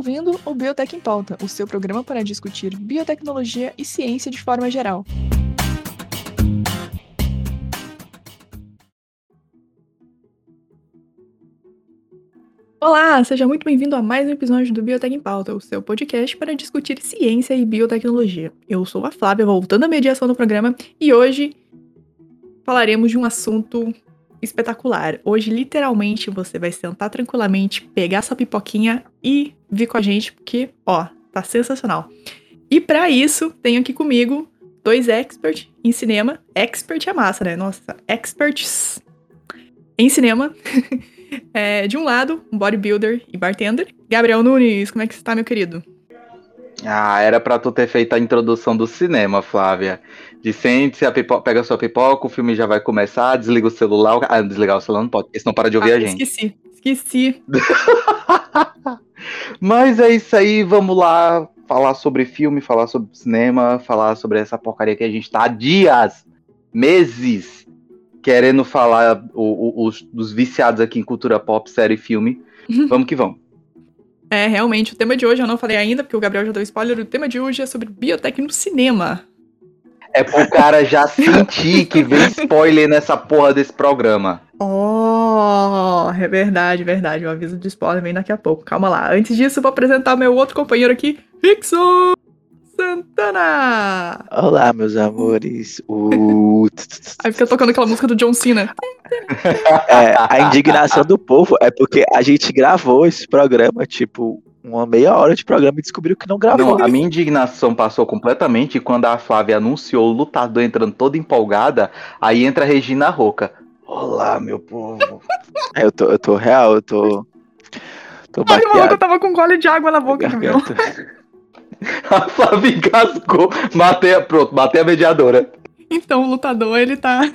Ouvindo o Biotech em Pauta, o seu programa para discutir biotecnologia e ciência de forma geral. Olá, seja muito bem-vindo a mais um episódio do Biotech em Pauta, o seu podcast para discutir ciência e biotecnologia. Eu sou a Flávia, voltando à mediação do programa, e hoje falaremos de um assunto espetacular. Hoje, literalmente, você vai sentar tranquilamente, pegar sua pipoquinha e vir com a gente, porque, ó, tá sensacional. E para isso, tenho aqui comigo dois experts em cinema. Expert é massa, né? Nossa, experts em cinema. é, de um lado, um bodybuilder e bartender. Gabriel Nunes, como é que você tá, meu querido? Ah, era pra tu ter feito a introdução do cinema, Flávia. De sente-se, pega sua pipoca, o filme já vai começar, desliga o celular. Ah, desligar o celular não pode, porque senão para de ouvir ah, a gente. Esqueci, esqueci. Mas é isso aí, vamos lá falar sobre filme, falar sobre cinema, falar sobre essa porcaria que a gente tá há dias, meses, querendo falar o, o, os, dos viciados aqui em cultura pop, série e filme. vamos que vamos. É, realmente, o tema de hoje eu não falei ainda, porque o Gabriel já deu spoiler. O tema de hoje é sobre biotech no cinema. É pro cara já sentir que vem spoiler nessa porra desse programa. Oh, é verdade, verdade. O aviso de spoiler vem daqui a pouco. Calma lá. Antes disso, vou apresentar meu outro companheiro aqui, Rickson Santana. Olá, meus amores. Uh... Aí fica tocando aquela música do John Cena. É, a indignação do povo é porque a gente gravou esse programa, tipo, uma meia hora de programa e descobriu que não gravou. Não, a minha indignação passou completamente quando a Flávia anunciou o lutador entrando toda empolgada, aí entra a Regina Roca. Olá, meu povo. É, eu tô, eu tô real, eu tô. Tô Ai, maluco, eu tava com gole de água na boca, meu. a Flávia engasgou. Matei, pronto, matei a mediadora. Então, o lutador, ele tá.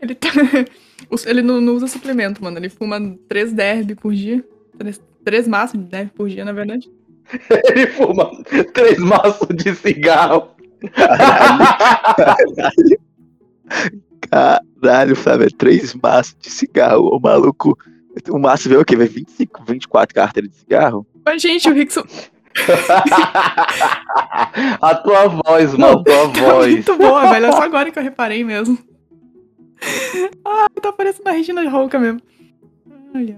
Ele tá. Ele não, não usa suplemento, mano. Ele fuma três derby por dia. Três, três maços de derby por dia, na verdade. Ele fuma três maços de cigarro. Caralho. Caralho, Flávio, é três maços de cigarro. O maluco. O maço vê o quê? Vê 25, 24 carteiras de cigarro? Mas, gente, o Rickson. a tua voz, mano, a tua tá voz. Muito boa, velho. É só agora que eu reparei mesmo. Ah, tá parecendo a Regina Rouca mesmo. Ai.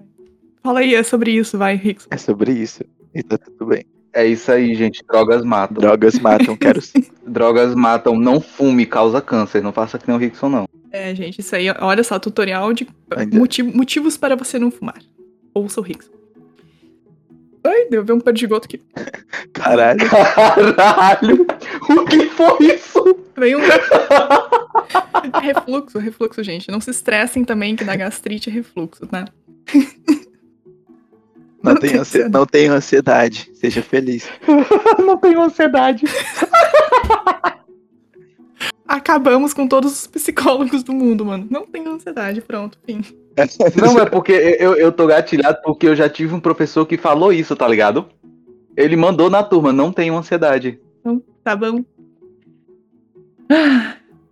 Fala aí, é sobre isso, vai, Rickson. É sobre isso. E tá tudo bem. É isso aí, gente. Drogas matam. Drogas matam, quero sim. Drogas matam. Não fume, causa câncer. Não faça que nem o Rickson, não. É, gente, isso aí, olha só, tutorial de motivo, motivos para você não fumar. Ouça o Rickson. Ai, deu ver um perdigoto aqui. Caralho. Caralho! O que foi isso? Veio um. refluxo, refluxo, gente. Não se estressem também que na gastrite é refluxo, tá? Não, não, ansiedade. não tenha ansiedade. Seja feliz. não tenho ansiedade. Acabamos com todos os psicólogos do mundo, mano. Não tenho ansiedade, pronto, fim. Não, é porque eu, eu tô gatilhado porque eu já tive um professor que falou isso, tá ligado? Ele mandou na turma, não tenho ansiedade. Então, tá bom.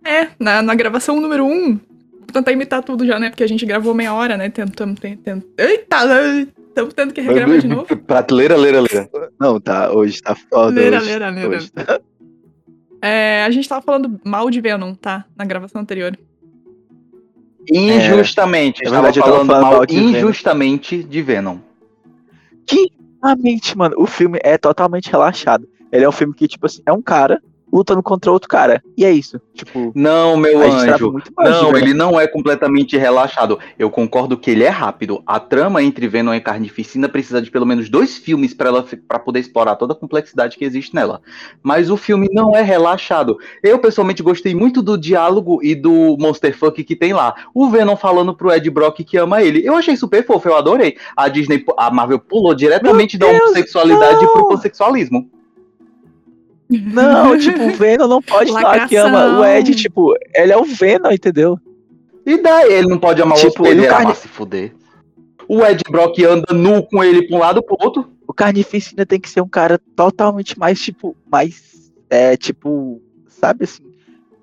É, na, na gravação número 1, um, vou tentar imitar tudo já, né? Porque a gente gravou meia hora, né? Tentamos, tentamos. Eita! Estamos tendo que regravar de novo. Prateleira, leira, leira. Não, tá, hoje tá foda. Leira, hoje, leira, leira. Hoje tá... É, a gente tava falando mal de Venom, tá? Na gravação anterior. Injustamente. É, estava falando, falando, mal, de injustamente Venom. de Venom. Que, realmente, mano, o filme é totalmente relaxado. Ele é um filme que, tipo assim, é um cara lutando contra outro cara. E é isso. Tipo. Não, meu anjo. Não, ele não é completamente relaxado. Eu concordo que ele é rápido. A trama entre Venom e Carnificina precisa de pelo menos dois filmes para ela para poder explorar toda a complexidade que existe nela. Mas o filme não é relaxado. Eu pessoalmente gostei muito do diálogo e do Monster Fuck que tem lá. O Venom falando pro Ed Brock que ama ele. Eu achei super fofo, eu adorei. A Disney, a Marvel pulou diretamente da homossexualidade pro homossexualismo. Não, tipo, o Venom não pode falar que ama o Ed, tipo, ele é o Venom, entendeu? E daí ele não pode amar tipo, o outro, ele, ele carne... se fuder. O Ed Brock anda nu com ele pra um lado pro outro. O Carnificina tem que ser um cara totalmente mais, tipo, mais, é, tipo, sabe assim,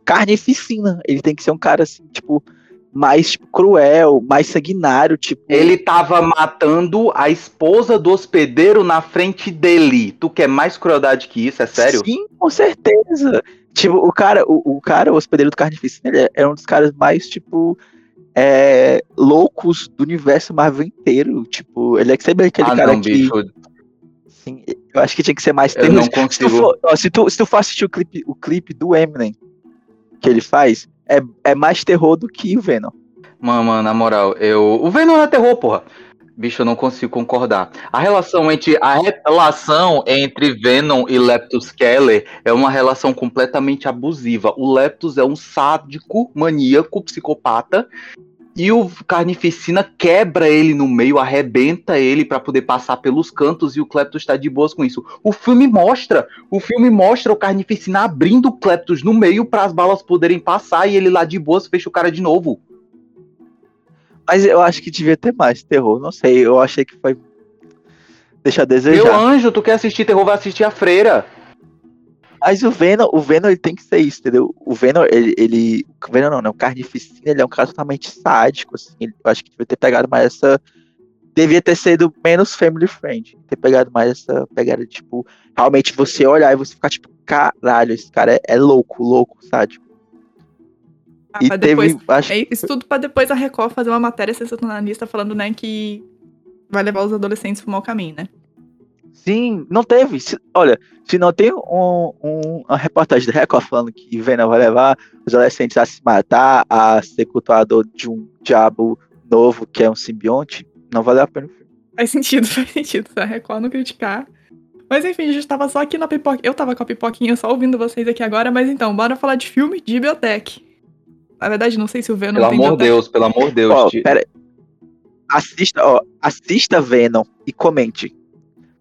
carnificina. Ele tem que ser um cara assim, tipo, mais tipo, cruel, mais sanguinário, tipo. Ele tava matando a esposa do hospedeiro na frente dele. Tu quer mais crueldade que isso, é sério? Sim, com certeza. Tipo, o cara, o, o cara, o hospedeiro do Carnificina, ele é, é um dos caras mais, tipo, é, loucos do universo Marvel inteiro. Tipo, ele é sempre aquele ah, cara não, que. Bicho. Sim, eu acho que tinha que ser mais terror. Se tu, for, ó, se, tu, se tu for assistir o clipe, o clipe do Eminem que ele faz, é, é mais terror do que o Venom. Mano, mano, na moral, eu. O Venom é terror, porra. Bicho, eu não consigo concordar. A relação entre a relação entre Venom e Leptus Keller é uma relação completamente abusiva. O Leptus é um sádico, maníaco, psicopata e o Carnificina quebra ele no meio, arrebenta ele para poder passar pelos cantos e o Cleptus está de boas com isso. O filme mostra, o filme mostra o Carnificina abrindo o Cleptus no meio para as balas poderem passar e ele lá de boas fecha o cara de novo. Mas eu acho que devia ter mais terror, não sei, eu achei que foi deixa a desejar. Meu anjo, tu quer assistir terror, vai assistir a Freira. Mas o Venom, o Venom ele tem que ser isso, entendeu? O Venom, ele. ele o Venom não, né? O Carnificina, ele é um cara totalmente sádico, assim. Ele, eu acho que devia ter pegado mais essa. Devia ter sido menos family friend. Ter pegado mais essa pegada, tipo, realmente você olhar e você ficar, tipo, caralho, esse cara é, é louco, louco, sádico. Ah, e depois, teve, acho... é isso tudo pra depois a Record fazer uma matéria sensacionalista falando, né, que vai levar os adolescentes pro mau caminho, né? Sim, não teve. Se, olha, se não tem um, um, uma reportagem da Record falando que Venom vai levar os adolescentes a se matar, a ser cultuador de um diabo novo que é um simbionte, não valeu a pena o filme. Faz sentido, faz sentido. A Record não criticar. Mas enfim, a gente tava só aqui na pipoca. Eu tava com a pipoquinha só ouvindo vocês aqui agora, mas então, bora falar de filme de biblioteca. Na verdade, não sei se o Venom pelo tem amor de Deus, pelo amor de Deus. Ó, pera, assista, ó, assista Venom e comente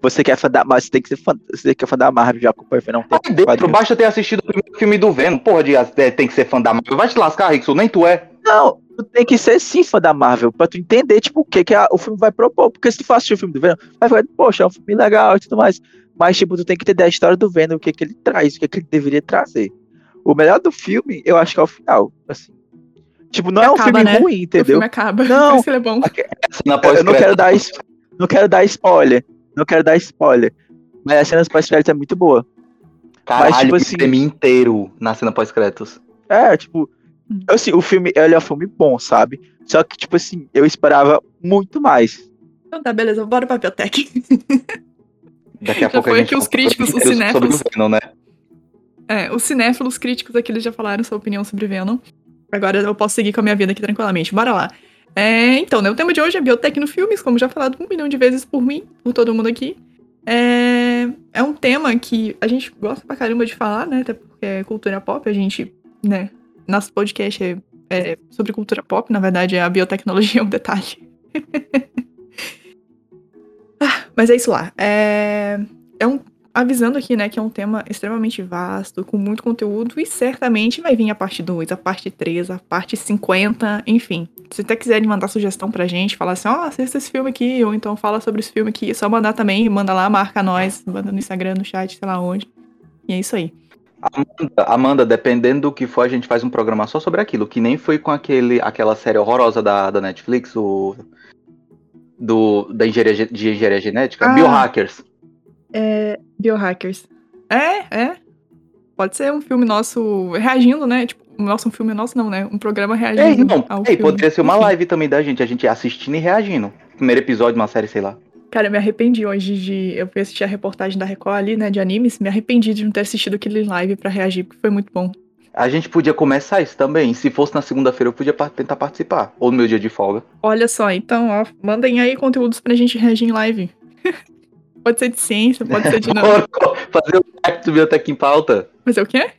você quer fã da, mas tem que ser fã, você quer fã da Marvel, já acompanha o Venom. Tem dentro, basta ter assistido o primeiro filme do Venom. Porra, de, é, tem que ser fã da Marvel. Vai te lascar, Rickson, nem tu é. Não, tu tem que ser sim fã da Marvel, pra tu entender, tipo, o que, que a, o filme vai propor. Porque se tu for assistir o filme do Venom, vai ficar, poxa, é um filme legal e tudo mais. Mas, tipo, tu tem que entender a história do Venom, o que, que ele traz, o que, que ele deveria trazer. O melhor do filme, eu acho que é o final, assim. Tipo, não é um acaba, filme né? ruim, entendeu? O filme acaba. Não, ele é bom. Eu não quero dar, não quero dar spoiler. Não quero dar spoiler. Mas a cena pós-créditos é muito boa. Caralho, mas, tipo assim, o filme inteiro na cena pós-créditos. É, tipo, assim, o filme, ele é um filme bom, sabe? Só que, tipo assim, eu esperava muito mais. Então tá, beleza, bora pra biblioteca. Daqui a já pouco foi a gente que os críticos, os cinéfilos... Sobre o Venom, né? É, os cinéfilos críticos aqui, eles já falaram sua opinião sobre Venom. Agora eu posso seguir com a minha vida aqui tranquilamente. Bora lá. É, então, né, o tema de hoje é biotech no filmes, como já falado um milhão de vezes por mim, por todo mundo aqui. É, é um tema que a gente gosta pra caramba de falar, né? Até porque é cultura pop, a gente, né? Nosso podcast é, é sobre cultura pop, na verdade, é a biotecnologia é um detalhe. ah, mas é isso lá. É, é um avisando aqui, né, que é um tema extremamente vasto, com muito conteúdo, e certamente vai vir a parte 2, a parte 3, a parte 50, enfim. Se até quiserem mandar sugestão pra gente, falar assim, ó, oh, assista esse filme aqui, ou então fala sobre esse filme aqui, é só mandar também, manda lá, marca nós, manda no Instagram, no chat, sei lá onde. E é isso aí. Amanda, Amanda, dependendo do que for, a gente faz um programa só sobre aquilo, que nem foi com aquele, aquela série horrorosa da, da Netflix, o do, da engenharia, de engenharia genética, ah, Biohackers. É, Biohackers. É, é. Pode ser um filme nosso reagindo, né? Tipo, nosso um filme nosso não, né? Um programa reagindo. É, não. Ao é, poderia ser uma Enfim. live também da gente, a gente assistindo e reagindo. Primeiro episódio de uma série, sei lá. Cara, eu me arrependi hoje de. Eu fui assistir a reportagem da Record ali, né? De animes. Me arrependi de não ter assistido aquele live para reagir, porque foi muito bom. A gente podia começar isso também. Se fosse na segunda-feira, eu podia tentar participar. Ou no meu dia de folga. Olha só, então, ó, mandem aí conteúdos pra gente reagir em live. Pode ser de ciência, pode ser de nada. Fazer o react do Biotech em pauta. Fazer o quê?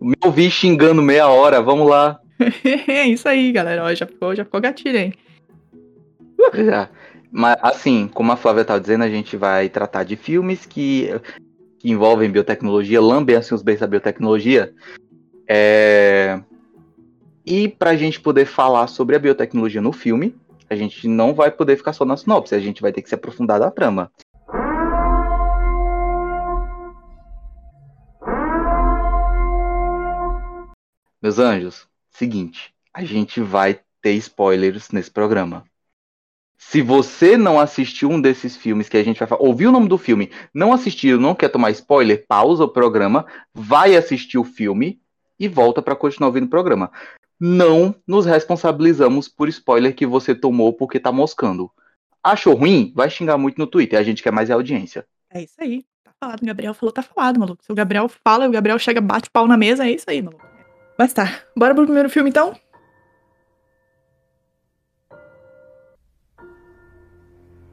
Me ouvi xingando meia hora, vamos lá. é isso aí, galera. Ó, já ficou, já ficou gatilho, hein? Uh. Já. Mas, assim, como a Flávia estava dizendo, a gente vai tratar de filmes que, que envolvem biotecnologia, lambem assim os bens da biotecnologia. É... E para a gente poder falar sobre a biotecnologia no filme, a gente não vai poder ficar só na sinopse, a gente vai ter que se aprofundar da trama. Meus anjos, seguinte, a gente vai ter spoilers nesse programa. Se você não assistiu um desses filmes que a gente vai falar, ouviu o nome do filme, não assistiu, não quer tomar spoiler, pausa o programa, vai assistir o filme e volta para continuar ouvindo o programa. Não nos responsabilizamos por spoiler que você tomou porque tá moscando. Achou ruim? Vai xingar muito no Twitter, a gente quer mais audiência. É isso aí. Tá falado. O Gabriel falou, tá falado, maluco. Se o Gabriel fala, o Gabriel chega, bate pau na mesa, é isso aí, maluco. Mas tá. Bora pro primeiro filme então?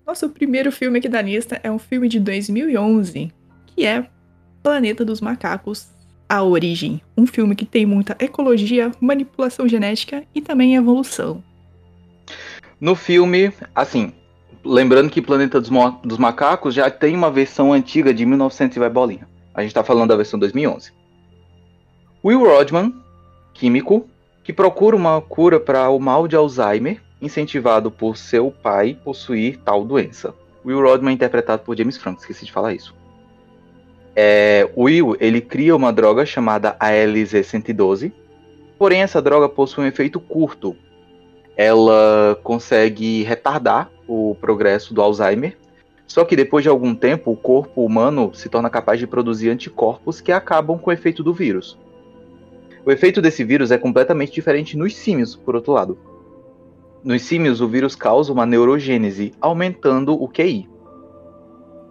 Nosso primeiro filme aqui da lista é um filme de 2011, que é Planeta dos Macacos A Origem. Um filme que tem muita ecologia, manipulação genética e também evolução. No filme, assim, lembrando que Planeta dos, dos Macacos já tem uma versão antiga de 1900 e vai bolinha. A gente tá falando da versão 2011. Will Rodman, químico, que procura uma cura para o mal de Alzheimer, incentivado por seu pai possuir tal doença. Will Rodman é interpretado por James Franco, esqueci de falar isso. É, Will, ele cria uma droga chamada ALZ-112, porém essa droga possui um efeito curto. Ela consegue retardar o progresso do Alzheimer, só que depois de algum tempo o corpo humano se torna capaz de produzir anticorpos que acabam com o efeito do vírus. O efeito desse vírus é completamente diferente nos símios, por outro lado. Nos símios, o vírus causa uma neurogênese, aumentando o QI.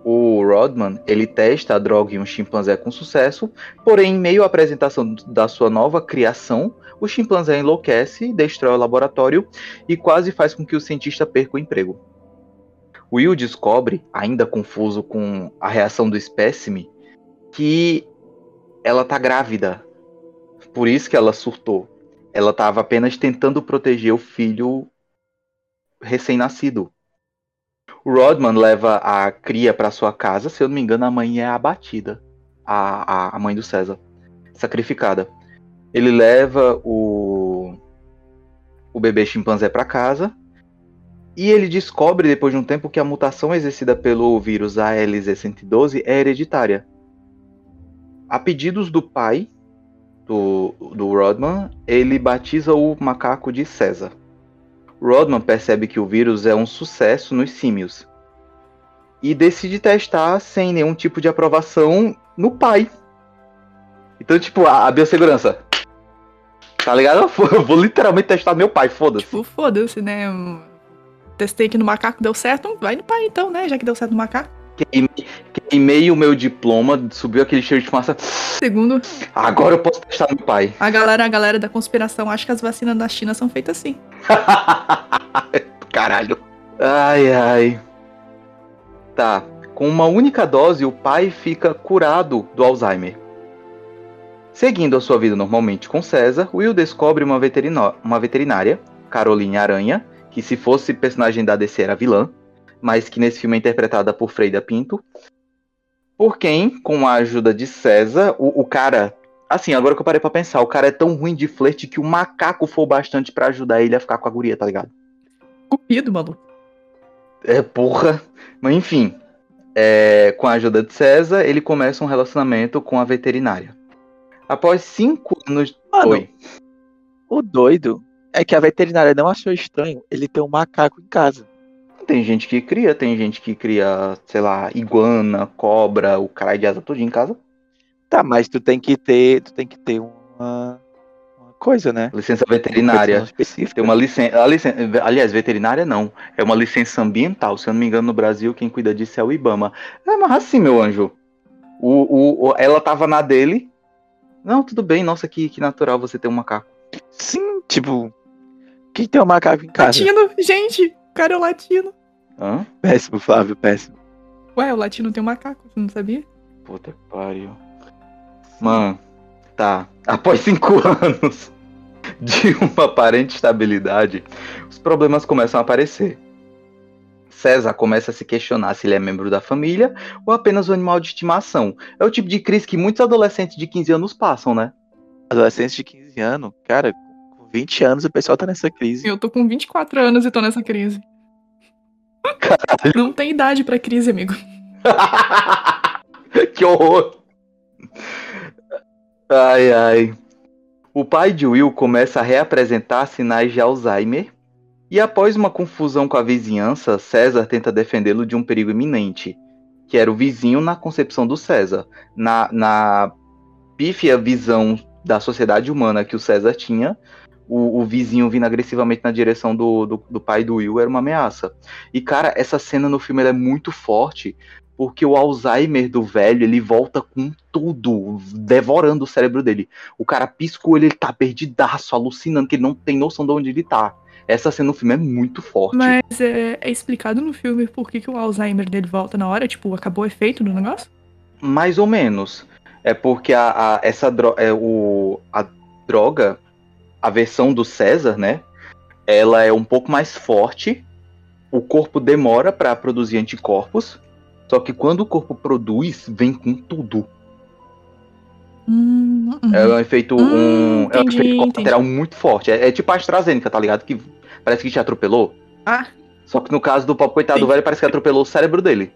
O Rodman, ele testa a droga em um chimpanzé com sucesso, porém, em meio à apresentação da sua nova criação, o chimpanzé enlouquece, destrói o laboratório e quase faz com que o cientista perca o emprego. Will descobre, ainda confuso com a reação do espécime, que ela tá grávida. Por isso que ela surtou. Ela estava apenas tentando proteger o filho recém-nascido. O Rodman leva a cria para sua casa, se eu não me engano, a mãe é abatida, a, a, a mãe do César, sacrificada. Ele leva o, o bebê chimpanzé para casa e ele descobre depois de um tempo que a mutação exercida pelo vírus ALZ112 é hereditária. A pedidos do pai do, do Rodman, ele batiza o macaco de César. Rodman percebe que o vírus é um sucesso nos símios e decide testar sem nenhum tipo de aprovação no pai. Então, tipo, a, a biossegurança. Tá ligado? Eu vou literalmente testar meu pai, foda-se. Tipo, foda-se, né? Testei aqui no macaco, deu certo, vai no pai então, né? Já que deu certo no macaco. Queimei o meu diploma, subiu aquele cheiro de fumaça. Segundo. Agora eu posso testar no pai. A galera, a galera da conspiração acha que as vacinas da China são feitas assim. Caralho. Ai, ai. Tá. Com uma única dose, o pai fica curado do Alzheimer. Seguindo a sua vida normalmente com César, Will descobre uma, uma veterinária, Caroline Aranha, que se fosse personagem da DC era vilã, mas que nesse filme é interpretada por Freida Pinto. Por quem, com a ajuda de César, o, o cara. Assim, agora que eu parei pra pensar, o cara é tão ruim de flerte que o macaco foi bastante para ajudar ele a ficar com a guria, tá ligado? Cupido, maluco. É, porra. Mas enfim. É, com a ajuda de César, ele começa um relacionamento com a veterinária. Após cinco anos. Mano, Oi. O doido é que a veterinária não achou estranho ele ter um macaco em casa. Tem gente que cria, tem gente que cria, sei lá, iguana, cobra, o caralho de asa tudo em casa. Tá, mas tu tem que ter, tu tem que ter uma, uma coisa, né? Licença veterinária. Específica. Tem uma licença, licença, aliás, veterinária não, é uma licença ambiental. Se eu não me engano, no Brasil quem cuida disso é o IBAMA. É, mas assim, meu anjo, o, o, ela tava na dele. Não, tudo bem, nossa, que, que natural você ter um macaco. Sim, tipo, quem tem um macaco em casa? Latino, gente, cara é o latino. Hã? Péssimo, Flávio, péssimo. Ué, o latino tem um macaco, você não sabia? Puta que pariu. Mano, tá. Após cinco anos de uma aparente estabilidade, os problemas começam a aparecer. César começa a se questionar se ele é membro da família ou apenas um animal de estimação. É o tipo de crise que muitos adolescentes de 15 anos passam, né? Adolescentes de 15 anos, cara, 20 anos o pessoal tá nessa crise. Eu tô com 24 anos e tô nessa crise. Caralho. Não tem idade pra crise, amigo. que horror. Ai, ai. O pai de Will começa a reapresentar sinais de Alzheimer e após uma confusão com a vizinhança, César tenta defendê-lo de um perigo iminente, que era o vizinho na concepção do César. Na, na pífia visão da sociedade humana que o César tinha, o, o vizinho vindo agressivamente na direção do, do, do, pai do Will era uma ameaça. E, cara, essa cena no filme é muito forte, porque o Alzheimer do velho, ele volta com tudo, devorando o cérebro dele. O cara pisca o olho, ele tá perdidaço, alucinando, que ele não tem noção de onde ele tá. Essa cena no filme é muito forte. Mas é, é explicado no filme por que, que o Alzheimer dele volta na hora? Tipo, acabou o efeito do negócio? Mais ou menos. É porque a, a essa dro é, o, a droga, a versão do César, né? Ela é um pouco mais forte. O corpo demora para produzir anticorpos. Só que quando o corpo produz, vem com tudo. Hum, é um efeito, hum, um, entendi, é um efeito colateral entendi. muito forte. É, é, tipo a AstraZeneca, tá ligado? Que parece que te atropelou. Ah. Só que no caso do pobre coitado do velho, parece que atropelou o cérebro dele.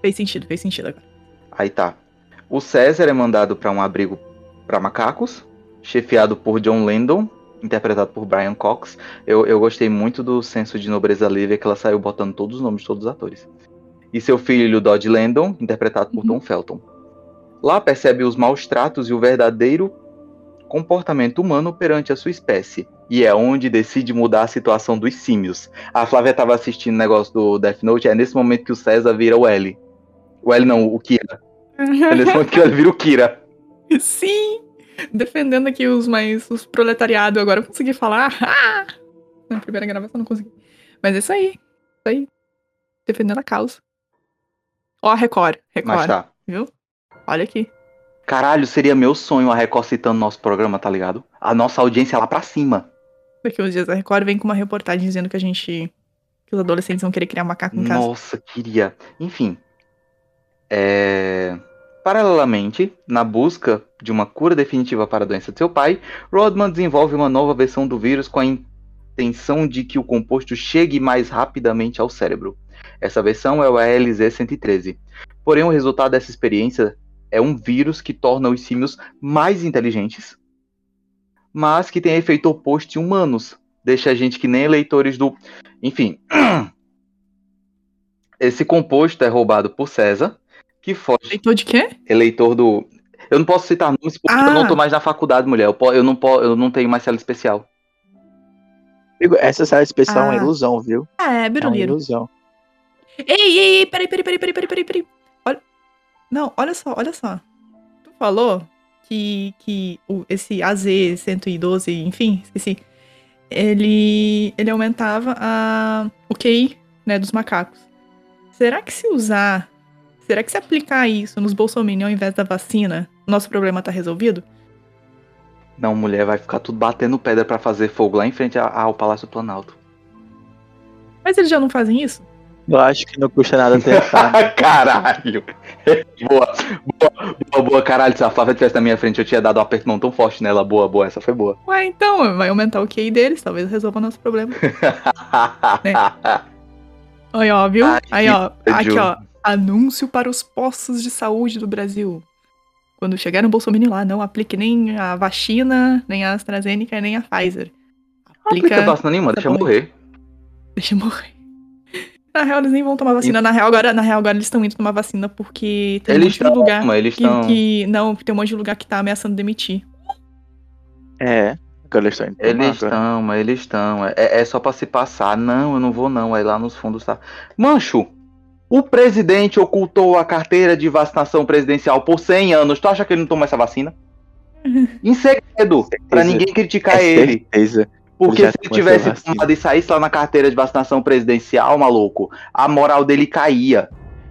Fez sentido, fez sentido agora. Aí tá. O César é mandado para um abrigo para macacos, chefiado por John Landon, interpretado por Brian Cox. Eu, eu gostei muito do senso de nobreza livre que ela saiu botando todos os nomes de todos os atores. E seu filho, Dodge Landon, interpretado por uhum. Tom Felton. Lá percebe os maus tratos e o verdadeiro comportamento humano perante a sua espécie. E é onde decide mudar a situação dos símios. A Flávia estava assistindo o negócio do Death Note, é nesse momento que o César vira o L. O L não, o Kira. é nesse momento que ele vira o Kira. Sim! Defendendo aqui os mais. os proletariados. Agora eu consegui falar. Ah! Na primeira gravação não consegui. Mas é isso aí. Isso aí. Defendendo a causa. Ó, a Record. Record. Tá. Viu? Olha aqui. Caralho, seria meu sonho a Record citando nosso programa, tá ligado? A nossa audiência lá pra cima. Daqui uns dias a Record vem com uma reportagem dizendo que a gente. que os adolescentes vão querer criar um macaco em casa. Nossa, queria. Enfim. É... Paralelamente, na busca de uma cura definitiva para a doença de seu pai, Rodman desenvolve uma nova versão do vírus com a intenção de que o composto chegue mais rapidamente ao cérebro. Essa versão é o ALZ-113. Porém, o resultado dessa experiência é um vírus que torna os símios mais inteligentes, mas que tem efeito oposto em humanos. Deixa a gente que nem eleitores do. Enfim. Esse composto é roubado por César, que foge. Eleitor de quê? Eleitor do. Eu não posso citar nomes porque ah. eu não tô mais na faculdade, mulher. Eu, eu, não, po... eu não tenho mais cela especial. Essa sala especial ah. é uma ah. ilusão, viu? Ah, é, É uma ilusão. Ei, ei, ei, peraí, peraí, peraí, peraí, peraí, peraí. Não, olha só, olha só. Tu falou que, que o, esse AZ112, enfim, esqueci. Ele, ele aumentava a, o QI né, dos macacos. Será que se usar. Será que se aplicar isso nos Bolsonaro ao invés da vacina, nosso problema tá resolvido? Não, mulher, vai ficar tudo batendo pedra para fazer fogo lá em frente ao Palácio Planalto. Mas eles já não fazem isso? Eu acho que não custa nada tentar. caralho! boa, boa, boa, boa, caralho. Se a Flávia estivesse na minha frente, eu tinha dado um aperto mão tão forte nela. Boa, boa, essa foi boa. Ué, então, vai aumentar o QI deles, talvez resolva nosso problema. né? Aí, ó, viu? Aí, ó, aqui, ó. Anúncio para os postos de saúde do Brasil. Quando chegar no Bolsonaro lá, não aplique nem a vacina, nem a AstraZeneca, nem a Pfizer. Aplica, aplica vacina nenhuma, deixa morrer. Deixa morrer. Na real, eles nem vão tomar vacina. Na real, agora, na real, agora eles estão indo tomar vacina porque tem eles um monte de lugar. Eles que, tão... que, Não, tem um monte de lugar que tá ameaçando demitir. É. Eles estão Eles estão, mas eles estão. É, é só pra se passar. Não, eu não vou, não. Aí lá nos fundos tá. Mancho, o presidente ocultou a carteira de vacinação presidencial por 100 anos. Tu acha que ele não toma essa vacina? em segredo, para ninguém criticar é ele. Certeza. Porque se ele tivesse tomado e saísse lá na carteira de vacinação presidencial, maluco, a moral dele caía.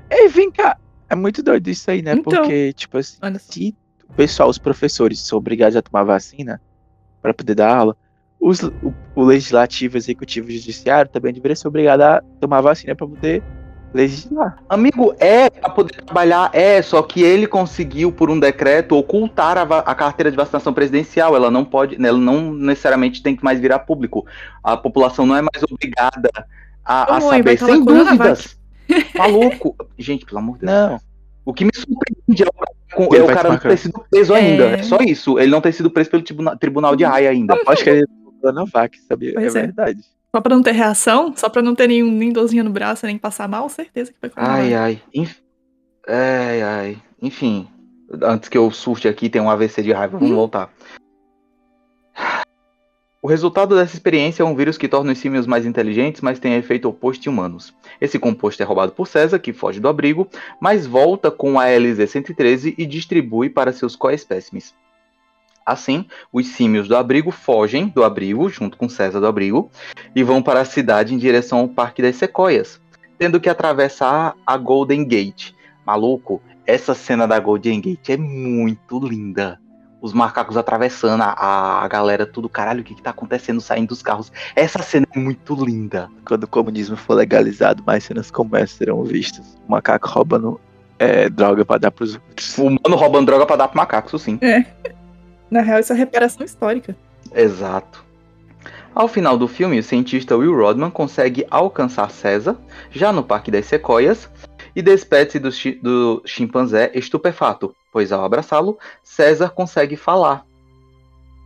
Ei, vem cá. É muito doido isso aí, né? Então, Porque, tipo assim, se o pessoal, os professores, são obrigados a tomar vacina para poder dar aula, os, o, o legislativo, executivo e judiciário também deveria ser obrigado a tomar vacina para poder legislar. Amigo, é para poder trabalhar, é, só que ele conseguiu, por um decreto, ocultar a, a, carteira de vacinação presidencial. Ela não pode, ela não necessariamente tem que mais virar público. A população não é mais obrigada a, a saber, sem dúvidas. Maluco. Gente, pelo amor de Deus. Não. O que me surpreende é o com, é o cara não ter sido preso é... ainda. É só isso. Ele não ter sido preso pelo tribunal de Haia ainda. Acho que ele é na vaca, sabia? Pois é, é verdade. Só pra não ter reação? Só pra não ter nenhum, nem dorzinha no braço, nem passar mal? Certeza que foi com Ai, ai. Inf... Ai, ai. Enfim. Antes que eu surte aqui, tem um AVC de raiva. Vamos hum. voltar. O resultado dessa experiência é um vírus que torna os símios mais inteligentes, mas tem efeito oposto em humanos. Esse composto é roubado por César, que foge do abrigo, mas volta com a LZ-113 e distribui para seus coespécimes. Assim, os símios do abrigo fogem do abrigo, junto com César do abrigo, e vão para a cidade em direção ao Parque das Sequoias, tendo que atravessar a Golden Gate. Maluco, essa cena da Golden Gate é muito linda os macacos atravessando a, a galera, tudo, caralho, o que, que tá acontecendo saindo dos carros. Essa cena é muito linda. Quando o comunismo for legalizado, mais cenas como essa serão vistas. O macaco roubando é, droga pra dar pros outros. O humano roubando droga pra dar pro macaco, isso sim. É. Na real, isso é reparação histórica. Exato. Ao final do filme, o cientista Will Rodman consegue alcançar César, já no Parque das Sequoias, e despede-se do, chi do chimpanzé estupefato, pois ao abraçá-lo, César consegue falar.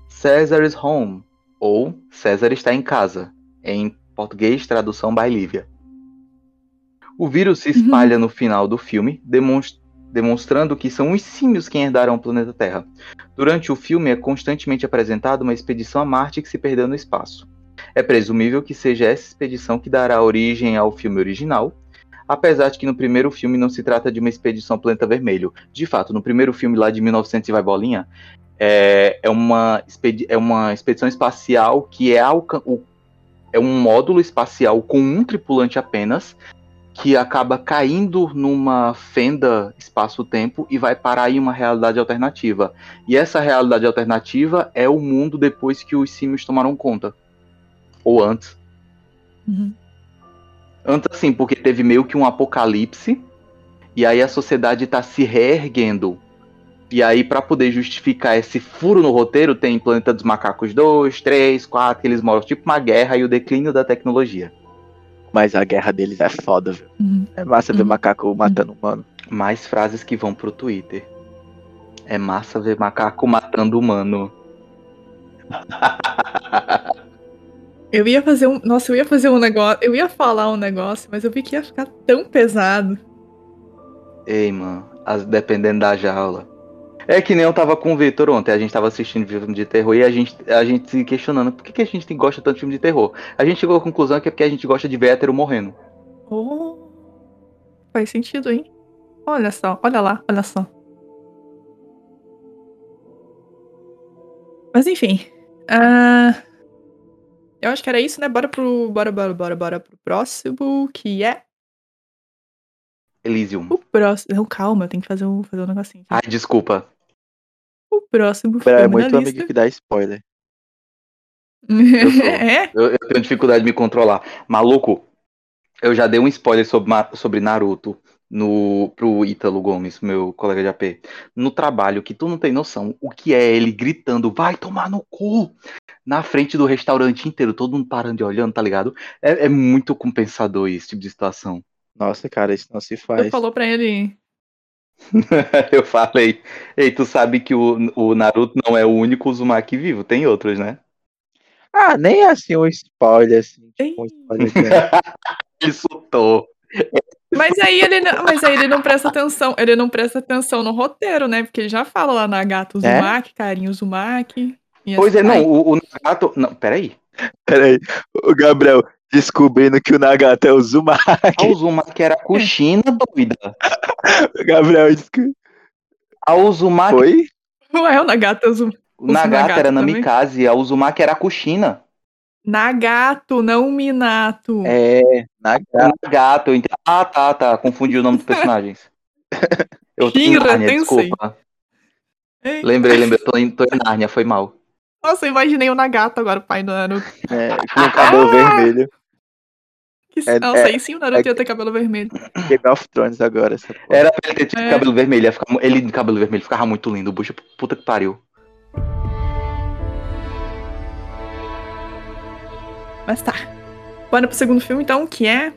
César is home, ou César está em casa, em português, tradução by Lívia. O vírus se espalha uhum. no final do filme, demonstrando que são os símios quem herdaram o planeta Terra. Durante o filme é constantemente apresentada uma expedição a Marte que se perdeu no espaço. É presumível que seja essa expedição que dará origem ao filme original, apesar de que no primeiro filme não se trata de uma expedição Planeta Vermelho. De fato, no primeiro filme lá de 1900 e vai bolinha, é, é, uma, é uma expedição espacial que é, é um módulo espacial com um tripulante apenas, que acaba caindo numa fenda espaço-tempo e vai parar em uma realidade alternativa. E essa realidade alternativa é o mundo depois que os símios tomaram conta. Ou antes. Uhum. Antes assim, porque teve meio que um apocalipse, e aí a sociedade está se reerguendo. E aí, para poder justificar esse furo no roteiro, tem Planeta dos Macacos 2, 3, 4, que eles moram tipo uma guerra e o declínio da tecnologia. Mas a guerra deles é foda, viu? Uhum. É massa ver uhum. macaco matando humano. Mais frases que vão pro Twitter. É massa ver macaco matando humano. Eu ia fazer um. Nossa, eu ia fazer um negócio. Eu ia falar um negócio, mas eu vi que ia ficar tão pesado. Ei, mano. As, dependendo da jaula. É que nem eu tava com o Victor ontem, a gente tava assistindo filme de terror e a gente, a gente se questionando por que, que a gente gosta tanto de filme de terror. A gente chegou à conclusão que é porque a gente gosta de ver hétero morrendo. Oh, faz sentido, hein? Olha só, olha lá, olha só. Mas enfim. Uh, eu acho que era isso, né? Bora pro. Bora, bora, bora, bora pro próximo, que é. Elysium. O próximo. Não, calma, eu tenho que fazer um, fazer um negocinho. Aqui. Ai, desculpa. O próximo filme. É muito amigo lista. que dá spoiler. Eu, é? Eu, eu, tenho dificuldade de me controlar. Maluco, eu já dei um spoiler sobre, sobre Naruto no, pro Ítalo Gomes, meu colega de AP, no trabalho, que tu não tem noção o que é ele gritando, vai tomar no cu, na frente do restaurante inteiro, todo mundo parando e olhando, tá ligado? É, é muito compensador esse tipo de situação. Nossa, cara, isso não se faz. Tu falou pra ele. eu falei. Ei, tu sabe que o, o Naruto não é o único Uzumaki vivo, tem outros, né? Ah, nem assim um spoiler, assim. Tipo, um spoiler ele soltou. Mas aí ele não, mas aí ele não presta atenção, ele não presta atenção no roteiro, né? Porque ele já fala lá na gata Uzumaki, é? carinho Uzumaki. Pois assim, é, não, o, o Nagato. Não, peraí. Peraí, o Gabriel descobrindo que o Nagato é o Uzumaki. Ah, o Uzumaki era Kushina, doida. o Gabriel disse A Uzumaki. Foi? Ué, o Nagato é o Uzumaki. O Nagato era Namikaze, a Uzumaki era Kushina. Nagato, não Minato. É, Nagato. Nagato. Ah, tá, tá. Confundi o nome dos personagens. Eu Shinra, Nárnia, desculpa. Lembrei, lembrei. Tô em, tô em Nárnia, foi mal. Nossa, eu imaginei o Nagato agora, o pai do Naruto. É, com o cabelo ah! vermelho. Que... É, Nossa, é, aí sim o Naruto é, ia ter cabelo vermelho. Game of Thrones agora. Era pra ele ter tido é. cabelo vermelho. Ficar... Ele de cabelo vermelho ficava muito lindo. O bucho, puta que pariu. Mas tá. Bora pro segundo filme, então, que é.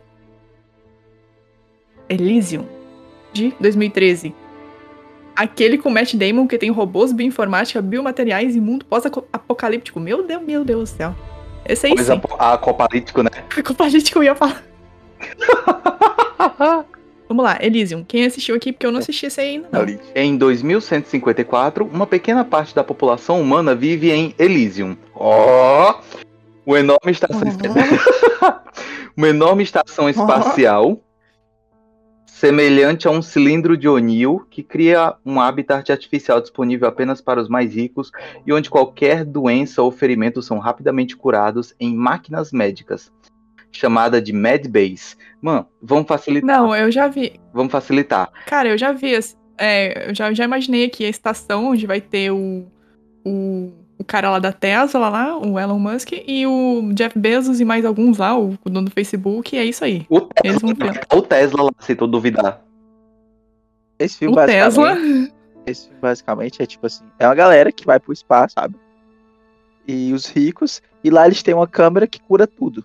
Elysium, de 2013. Aquele com Matt Damon que tem robôs, bioinformática, biomateriais e mundo pós-apocalíptico. Meu Deus, meu Deus do céu. Esse aí sim. Apocalíptico, né? Apocalíptico eu ia falar. Vamos lá, Elysium. Quem assistiu aqui? Porque eu não assisti esse aí ainda. Não. Em 2154, uma pequena parte da população humana vive em Elysium. Ó! Oh, uma enorme estação, oh. uma enorme estação espacial oh. Semelhante a um cilindro de O'Neill que cria um habitat artificial disponível apenas para os mais ricos e onde qualquer doença ou ferimento são rapidamente curados em máquinas médicas chamada de Mad Base. Mano, vamos facilitar. Não, eu já vi. Vamos facilitar. Cara, eu já vi. É, eu já, já imaginei aqui a estação onde vai ter o, o, o cara lá da Tesla, lá, o Elon Musk, e o Jeff Bezos e mais alguns lá, o, dono do Facebook, e é isso aí. O Tesla, Eles vão o Tesla lá, se tu duvidar. Esse filme, o Tesla. Esse filme, basicamente, é tipo assim: é uma galera que vai pro espaço, sabe? E os ricos, e lá eles têm uma câmera que cura tudo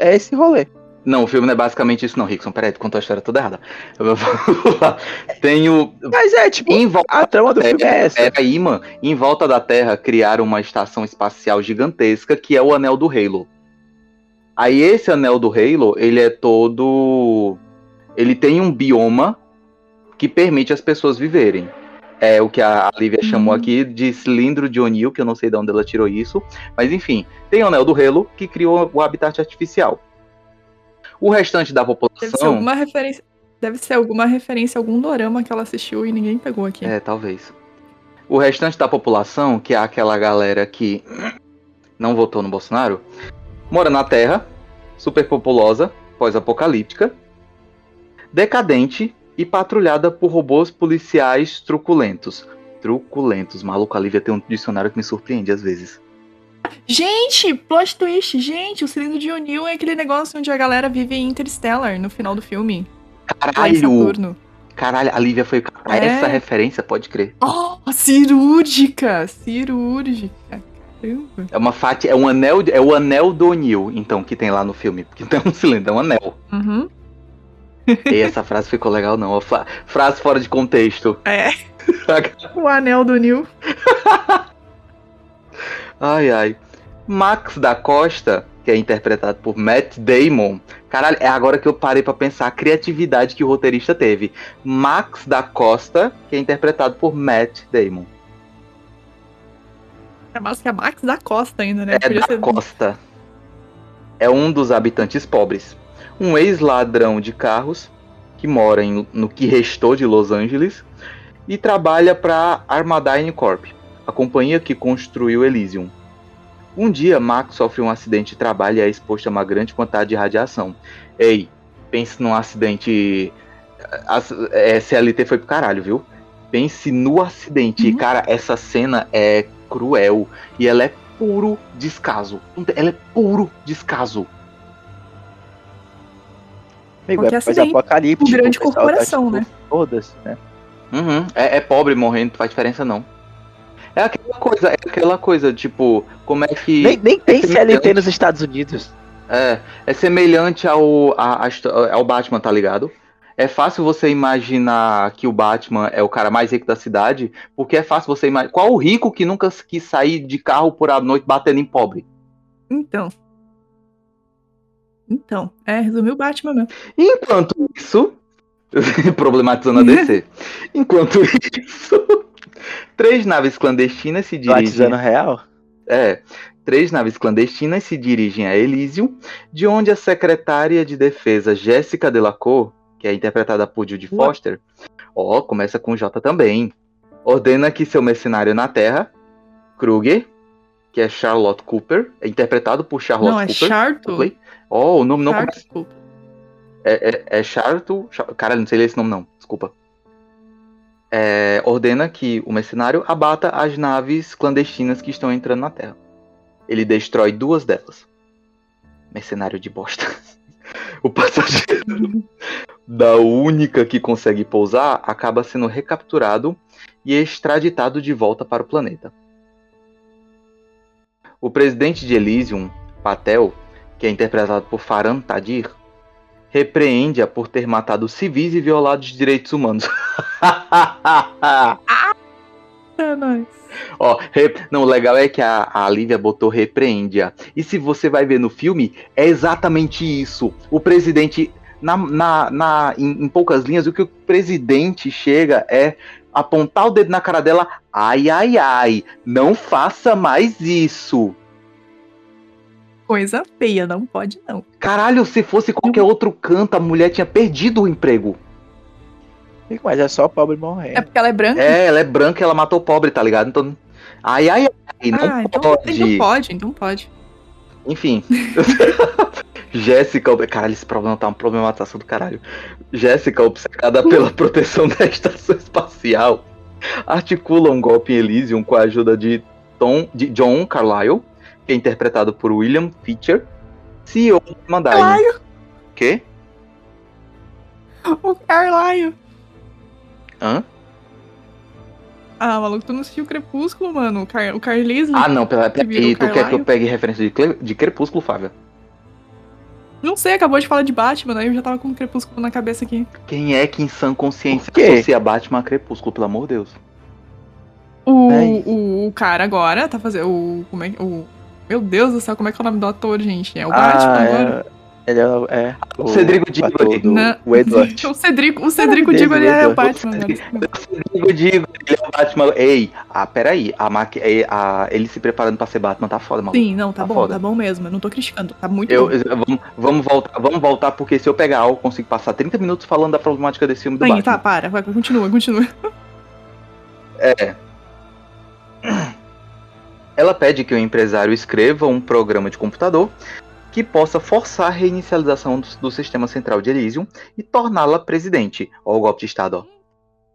é esse rolê. Não, o filme não é basicamente isso, não, Rickson. Peraí, tu contou a história toda errada. Tenho. Mas é, tipo, em volta a trama do filme é essa. Peraí, mano. Em volta da Terra criaram uma estação espacial gigantesca que é o Anel do Halo. Aí esse Anel do Halo, ele é todo. Ele tem um bioma que permite as pessoas viverem. É o que a Lívia uhum. chamou aqui de cilindro de O'Neill, que eu não sei de onde ela tirou isso. Mas enfim, tem o Anel do Halo, que criou o habitat artificial. O restante da população. Deve ser alguma referência, deve ser alguma referência a algum dorama que ela assistiu e ninguém pegou aqui. É, talvez. O restante da população, que é aquela galera que não votou no Bolsonaro, mora na Terra, superpopulosa, pós-apocalíptica, decadente e patrulhada por robôs policiais truculentos. Truculentos, maluco, a Lívia tem um dicionário que me surpreende às vezes. Gente, plot twist, gente, o cilindro de O'Neill é aquele negócio onde a galera vive em Interstellar no final do filme. Caralho! Caralho, a Lívia foi é. essa referência, pode crer. Oh, cirúrgica! Cirúrgica. É uma fatia, é um anel, é o anel do O'Neill, então, que tem lá no filme. Porque não é um cilindro, é um anel. Uhum. E essa frase ficou legal, não. frase fora de contexto. É. o anel do Nil. ai, ai. Max da Costa, que é interpretado por Matt Damon. Caralho, é agora que eu parei para pensar a criatividade que o roteirista teve. Max da Costa, que é interpretado por Matt Damon. É mais que é Max da Costa ainda, né? É Podia da ser... Costa. É um dos habitantes pobres um ex-ladrão de carros que mora em, no que restou de Los Angeles e trabalha para Armadine Corp, a companhia que construiu Elysium. Um dia, Max sofre um acidente de trabalho e é exposto a uma grande quantidade de radiação. Ei, pense num acidente. A, a CLT foi pro caralho, viu? Pense no acidente. Uhum. Cara, essa cena é cruel e ela é puro descaso. Ela é puro descaso. Amigo, é coisa apocalíptica. grande tá, corporação, tá, tipo, né? Foda-se, né? Uhum. É, é, pobre morrendo, não faz diferença não. É aquela coisa, é aquela coisa, tipo, como é que. Nem, nem tem é CLT nos Estados Unidos. É, é semelhante ao, a, a, ao Batman, tá ligado? É fácil você imaginar que o Batman é o cara mais rico da cidade, porque é fácil você imaginar. Qual o rico que nunca quis sair de carro por a noite batendo em pobre? Então. Então, é, resumiu o Batman mesmo. Enquanto isso, problematizando a DC. Enquanto isso, três naves clandestinas se dirigem. real? É. Três naves clandestinas se dirigem a Elysium, de onde a secretária de defesa Jéssica Delacour, que é interpretada por Judy Foster, ó, começa com J também, ordena que seu mercenário na Terra, Kruger, que é Charlotte Cooper, é interpretado por Charlotte Não, é Cooper. Charto? Oh, o nome não começa. É, é, é Charto. Cara, não sei ler esse nome, não. Desculpa. É, ordena que o mercenário abata as naves clandestinas que estão entrando na Terra. Ele destrói duas delas. Mercenário de bosta. o passageiro da única que consegue pousar acaba sendo recapturado e extraditado de volta para o planeta. O presidente de Elysium, Patel, que é interpretado por Faran Tadir, repreende-a por ter matado civis e violado os direitos humanos. É nóis. Ó, re... não, o legal é que a, a Lívia botou repreende-a. E se você vai ver no filme, é exatamente isso. O presidente, na, na, na em, em poucas linhas, o que o presidente chega é apontar o dedo na cara dela, ai, ai, ai, não faça mais isso. Coisa feia, não pode não. Caralho, se fosse qualquer outro canto, a mulher tinha perdido o emprego. Mas é só pobre morrer. É porque ela é branca? É, ela é branca e ela matou o pobre, tá ligado? Então. Ai, ai, ai, não ah, então, pode. Então pode, então pode. Enfim. Jéssica, caralho, esse problema tá uma problematização do caralho. Jéssica, obcecada pela proteção da estação espacial, articula um golpe em Elysium com a ajuda de, Tom, de John Carlyle, que é interpretado por William Fischer, CEO de Mandai. Carlyle. Quê? O Carlyle. Hã? Ah, maluco, tu não assistiu Crepúsculo, mano? O, Car o Carlisle. Ah, não, pera, virou e tu quer que eu pegue referência de, de Crepúsculo, Fábio? Não sei, acabou de falar de Batman, aí eu já tava com o Crepúsculo na cabeça aqui. Quem é que em sã consciência associa Batman a Crepúsculo, pelo amor de Deus? O, É o, o cara agora tá fazendo. O, como é, que- o, meu Deus do céu, como é que é o nome do ator, gente? É o Batman ah, agora? é, ele é, o- é O Cedrico Diggory. O Edward. O Cedrico, o Cedrico Diggory é o. Batman. Eu digo, ele é o Batman. Ei, ah, peraí. A maqui... a... Ele se preparando pra ser Batman tá foda, maluco. Sim, não, tá, Tá bom, foda. tá bom mesmo. Eu não tô criticando, tá muito Eu, bom. eu- vamos, vamos voltar, vamos voltar, porque se eu pegar algo, eu consigo passar 30 minutos falando da problemática desse filme do Sim, Batman. tá, para, vai, continua, continua. É. Ela pede que o empresário escreva um programa de computador que possa forçar a reinicialização do, do sistema central de Elysium e torná-la presidente. Ó, o golpe de Estado, ó.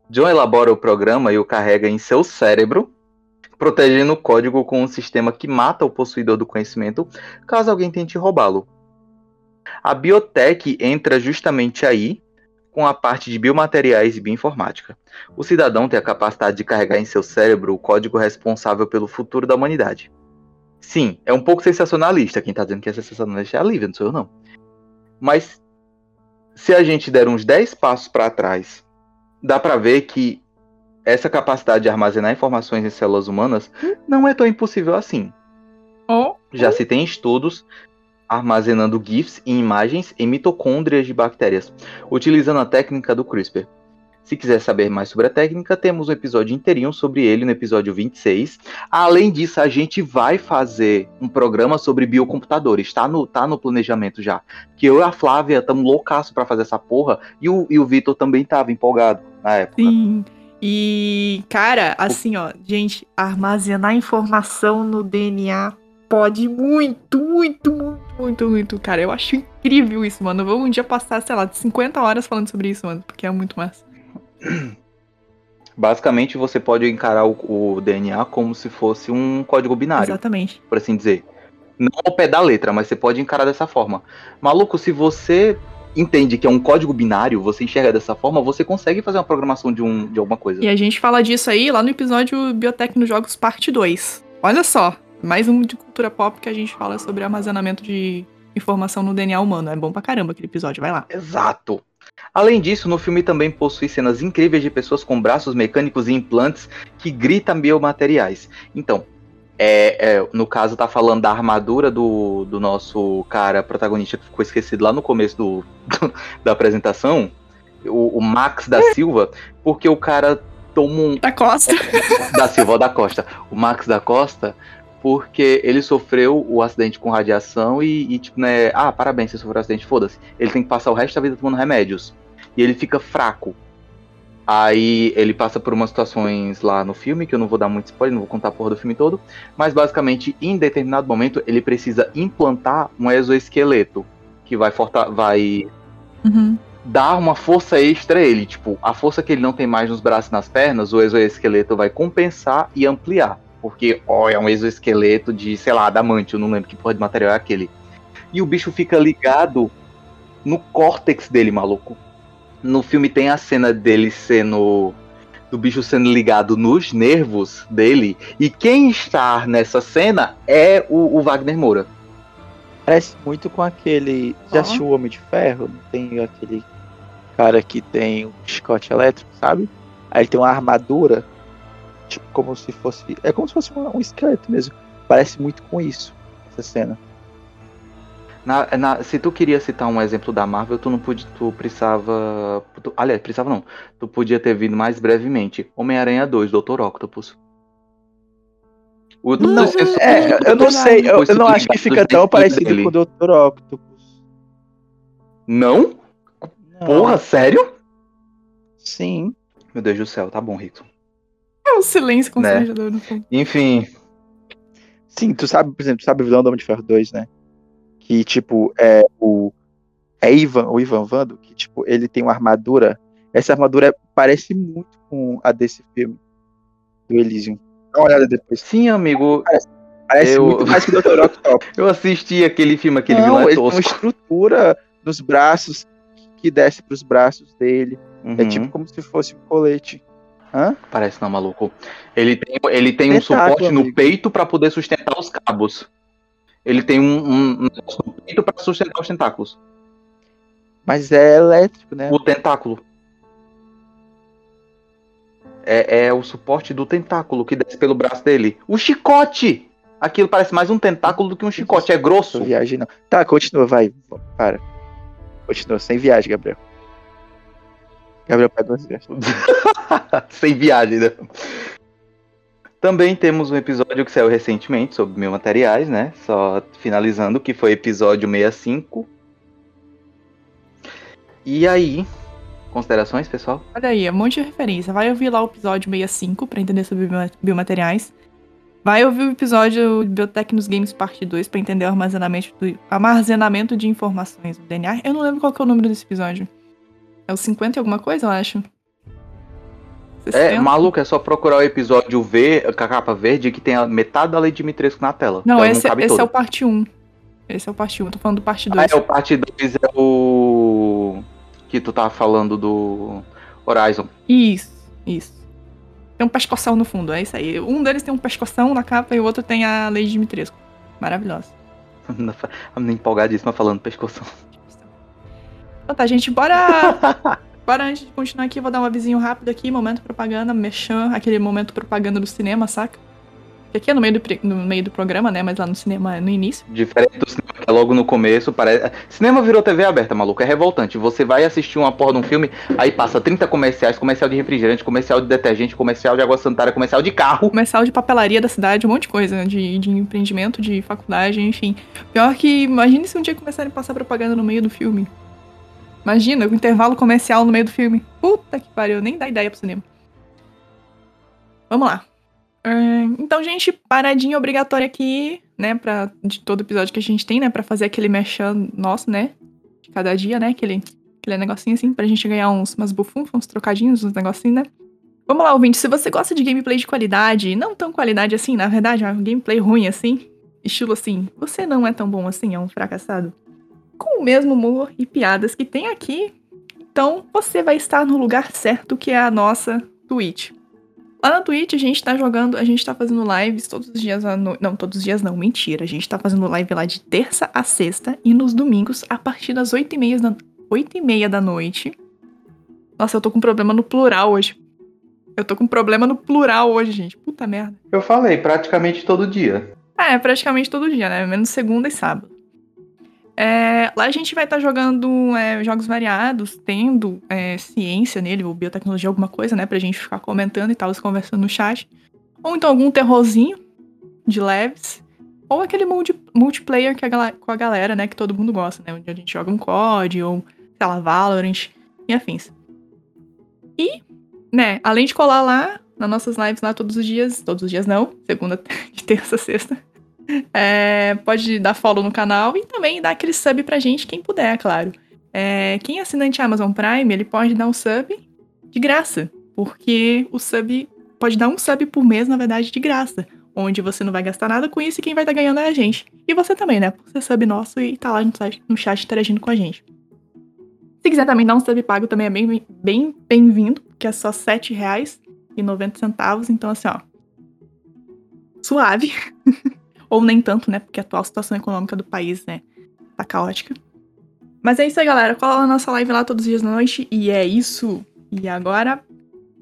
John elabora o programa e o carrega em seu cérebro, protegendo o código com um sistema que mata o possuidor do conhecimento caso alguém tente roubá-lo. A biotech entra justamente aí, com a parte de biomateriais e bioinformática. O cidadão tem a capacidade de carregar em seu cérebro o código responsável pelo futuro da humanidade. Sim, é um pouco sensacionalista. Quem tá dizendo que é sensacionalista é a Lívia, não sou eu não. Mas se a gente der uns 10 passos para trás, dá para ver que essa capacidade de armazenar informações em células humanas não é tão impossível assim. Já se tem estudos armazenando GIFs e imagens em mitocôndrias de bactérias, utilizando a técnica do CRISPR. Se quiser saber mais sobre a técnica, temos um episódio inteirinho sobre ele no episódio 26. Além disso, a gente vai fazer um programa sobre biocomputadores, tá no, tá no planejamento já. Que eu e a Flávia estamos loucaço para fazer essa porra, e o, e o Vitor também tava empolgado na época. sim. E, cara, assim, ó, gente, armazenar informação no DNA pode muito, muito, muito, muito, muito, cara. Eu acho incrível isso, mano. Vamos um dia passar, sei lá, 50 horas falando sobre isso, mano, porque é muito massa. Basicamente, você pode encarar o, o DNA como se fosse um código binário. Exatamente. por assim dizer. Não ao pé da letra, mas você pode encarar dessa forma. Maluco, se você entende que é um código binário, você enxerga dessa forma, você consegue fazer uma programação de, um, de alguma coisa. E a gente fala disso aí lá no episódio Biotech nos Jogos Parte 2. Olha só, mais um de cultura pop que a gente fala sobre armazenamento de informação no DNA humano. É bom pra caramba aquele episódio, vai lá. Exato. Além disso, no filme também possui cenas incríveis de pessoas com braços mecânicos e implantes que gritam biomateriais. Então, é, é, no caso, tá falando da armadura do, do nosso cara protagonista que ficou esquecido lá no começo do, do- da apresentação, o, o Max da Silva, porque o cara toma um, Da Costa. da Silva da Costa. O Max da Costa, porque ele sofreu o acidente com radiação e, e, tipo, né? Ah, parabéns, você sofreu um acidente, foda-se. Ele tem que passar o resto da vida tomando remédios. E ele fica fraco. Aí ele passa por umas situações lá no filme, que eu não vou dar muito spoiler, não vou contar a porra do filme todo. Mas basicamente, em determinado momento, ele precisa implantar um exoesqueleto. Que vai, forta vai Uhum. dar uma força extra a ele. Tipo, a força que ele não tem mais nos braços e nas pernas, o exoesqueleto vai compensar e ampliar. Porque, ó, é um exoesqueleto de, sei lá, adamante, eu não lembro que porra de material é aquele. E o bicho fica ligado no córtex dele, maluco. No filme tem a cena dele sendo. Do bicho sendo ligado nos nervos dele. E quem está nessa cena é o, o Wagner Moura. Parece muito com aquele. Já assistiu o Homem de Ferro? Não tem aquele cara que tem um chicote elétrico, sabe? Aí ele tem uma armadura, tipo, como se fosse. É como se fosse um, um esqueleto mesmo. Parece muito com isso, essa cena. Na, na, se tu queria citar um exemplo da Marvel, tu não podia, tu precisava. Tu, aliás, precisava não. Tu podia ter vindo mais brevemente. Homem-Aranha 2, Dr. Octopus. O, não, é, eu não sei, eu, eu não acho que fica tão parecido dele. com o Dr. Octopus. Não? não? Porra, sério? Sim. Meu Deus do céu, tá bom, Rico. Um silêncio constrangedor né? no fundo. Enfim. Sim, tu sabe, por exemplo, tu sabe o vilão do Homem de Ferro 2, né? Que, tipo, é o. É Ivan, o Ivan Vando, que, tipo, ele tem uma armadura. Essa armadura parece muito com a desse filme. Do Elysium. Dá uma olhada depois. Sim, amigo. Parece, parece eu... muito mais que o Dr. Octopus. eu assisti aquele filme, aquele Não, vilão é tosco. uma estrutura nos braços que desce pros braços dele. É uhum. É tipo como se fosse um colete. Hã? Parece não, maluco. Ele tem, ele tem um suporte amigo. no peito para poder sustentar os cabos. Ele tem um, um, um no peito para sustentar os tentáculos. Mas é elétrico, né? O tentáculo. É, é o suporte do tentáculo que desce pelo braço dele. O chicote! Aquilo parece mais um tentáculo do que um chicote. É grosso. Viagem não. Tá, continua, vai. Para. Continua, sem viagem, Gabriel. Gabriel viagens. sem viagem, né? Também temos um episódio que saiu recentemente sobre mil materiais, né? Só finalizando, que foi episódio 65. E aí, considerações, pessoal? Olha aí, é um monte de referência. Vai ouvir lá o episódio 65 para entender sobre biomateriais. Vai ouvir o episódio Biotech nos Games Parte 2 para entender o armazenamento, do, armazenamento de informações do DNA. Eu não lembro qual é o número desse episódio. É o 50 e alguma coisa, eu acho. 60? É, maluco, é só procurar o episódio V, com a capa verde, que tem a metade da Lei Dimitrescu na tela. Não, então esse, não esse é o parte 1. Esse é o parte 1, tô falando do parte 2. Ah, é, o parte 2 é o. Que tu tava falando do Horizon. Isso, isso. Tem um pescoção no fundo, é isso aí. Um deles tem um pescoção na capa e o outro tem a Lei Dimitrescu. Maravilhosa. A menina empolgadíssima falando pescoção. Então tá, gente, bora. bora antes de continuar aqui, vou dar um avisinho rápido aqui, momento propaganda, mexan, aquele momento propaganda do cinema, saca? Que aqui é no meio, do, no meio do programa, né? Mas lá no cinema é no início. Diferente do cinema, que é logo no começo. Parece... Cinema virou TV aberta, maluco. É revoltante. Você vai assistir uma porra de um filme, aí passa 30 comerciais, comercial de refrigerante, comercial de detergente, comercial de água sanitária, comercial de carro. Comercial de papelaria da cidade, um monte de coisa, de, de empreendimento, de faculdade, enfim. Pior que, imagine se um dia começarem a passar propaganda no meio do filme. Imagina, o intervalo comercial no meio do filme. Puta que pariu, nem dá ideia pro cinema. Vamos lá. Então, gente, paradinha obrigatória aqui, né, pra, de todo episódio que a gente tem, né, pra fazer aquele mexão nosso, né, de cada dia, né, aquele, aquele negocinho assim, pra gente ganhar uns, umas bufunfas, uns trocadinhos, uns negocinhos, né. Vamos lá, ouvinte, se você gosta de gameplay de qualidade, não tão qualidade assim, na verdade, é um gameplay ruim assim, estilo assim, você não é tão bom assim, é um fracassado, com o mesmo humor e piadas que tem aqui, então você vai estar no lugar certo que é a nossa Twitch. Lá na Twitch a gente tá jogando, a gente tá fazendo lives todos os dias à noite. Não, todos os dias não, mentira. A gente tá fazendo live lá de terça a sexta e nos domingos a partir das 8 e meia da, 8 e meia da noite. Nossa, eu tô com problema no plural hoje. Eu tô com problema no plural hoje, gente. Puta merda. Eu falei, praticamente todo dia. É, praticamente todo dia, né? Menos segunda e sábado. É, lá a gente vai estar tá jogando é, jogos variados, tendo é, ciência nele, ou biotecnologia, alguma coisa, né? Pra gente ficar comentando e tal, conversando no chat. Ou então algum terrorzinho de leves. Ou aquele multi, multiplayer que a, com a galera, né? Que todo mundo gosta, né? Onde a gente joga um COD, ou, sei lá, Valorant e afins. E, né, além de colar lá, nas nossas lives lá todos os dias, todos os dias não, segunda, de terça, sexta, é, pode dar follow no canal e também dar aquele sub pra gente, quem puder, é claro. É, quem é assinante Amazon Prime, ele pode dar um sub de graça. Porque o sub pode dar um sub por mês, na verdade, de graça. Onde você não vai gastar nada com isso e quem vai estar tá ganhando é a gente. E você também, né? Por ser sub nosso e tá lá no, no chat interagindo com a gente. Se quiser também dar um sub pago, também é bem bem bem-vindo, que é só R$ 7,90. Então, assim, ó. Suave. Ou nem tanto, né? Porque a atual situação econômica do país, né? tá caótica. Mas é isso aí, galera. Cola na nossa live lá todos os dias da noite. E é isso. E agora,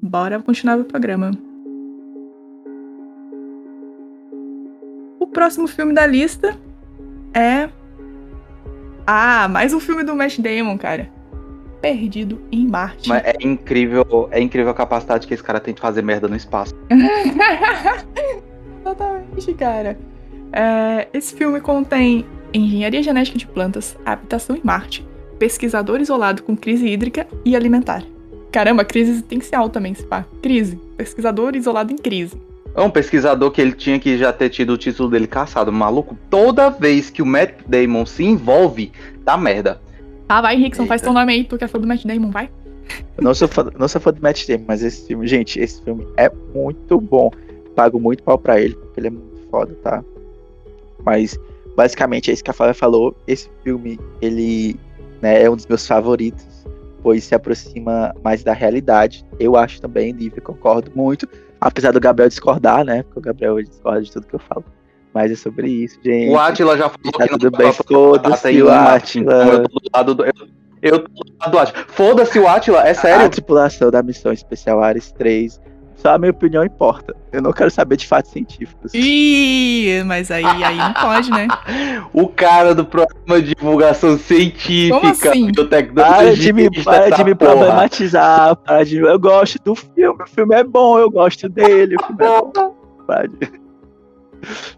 bora continuar o programa. O próximo filme da lista é. Ah, mais um filme do Matt Damon, cara. Perdido em Marte. Mas é incrível, é incrível a capacidade que esse cara tem de fazer merda no espaço. Exatamente, cara. É, esse filme contém engenharia genética de plantas, habitação em Marte, pesquisador isolado com crise hídrica e alimentar. Caramba, crise existencial também, se pá. Crise. Pesquisador isolado em crise. É um pesquisador que ele tinha que já ter tido o título dele caçado. Maluco, toda vez que o Matt Damon se envolve, dá merda. Tá, vai, Rickson, faz teu nome aí, tu quer falar do Matt Damon, vai. Não sou, fã, não sou fã do Matt Damon, mas esse filme, gente, esse filme é muito bom. Pago muito pau pra ele, porque ele é muito foda, tá? Mas, basicamente, é isso que a Flávia falou. Esse filme, ele né, é um dos meus favoritos, pois se aproxima mais da realidade. Eu acho também, Lívia, concordo muito. Apesar do Gabriel discordar, né? Porque o Gabriel discorda de tudo que eu falo. Mas é sobre isso, gente. O Atila já falou tá que tudo bem, foda-se o Atila. Eu tô do lado do, eu, eu tô do lado do Atila. Foda-se o Atila, é sério? A tripulação da missão especial Ares 3 só a minha opinião importa. Eu não quero saber de fatos científicos. Ih, mas aí, aí não pode, né? o cara do programa de divulgação científica, Como assim? Para de me, para de me problematizar. Para de, eu gosto do filme, o filme é bom, eu gosto dele, o filme é bom. Para de...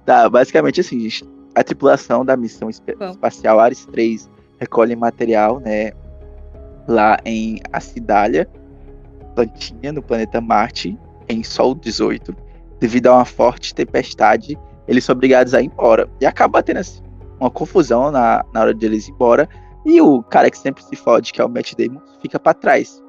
Tá, basicamente assim, gente, a tripulação da missão espacial Ares 3 recolhe material, né, lá em Acidália, Plantinha, no planeta Marte, em Sol 18, devido a uma forte tempestade, eles são obrigados a ir embora. E acaba tendo assim, uma confusão na, na hora de eles ir embora. E o cara que sempre se fode, que é o Matt Damon, fica para trás.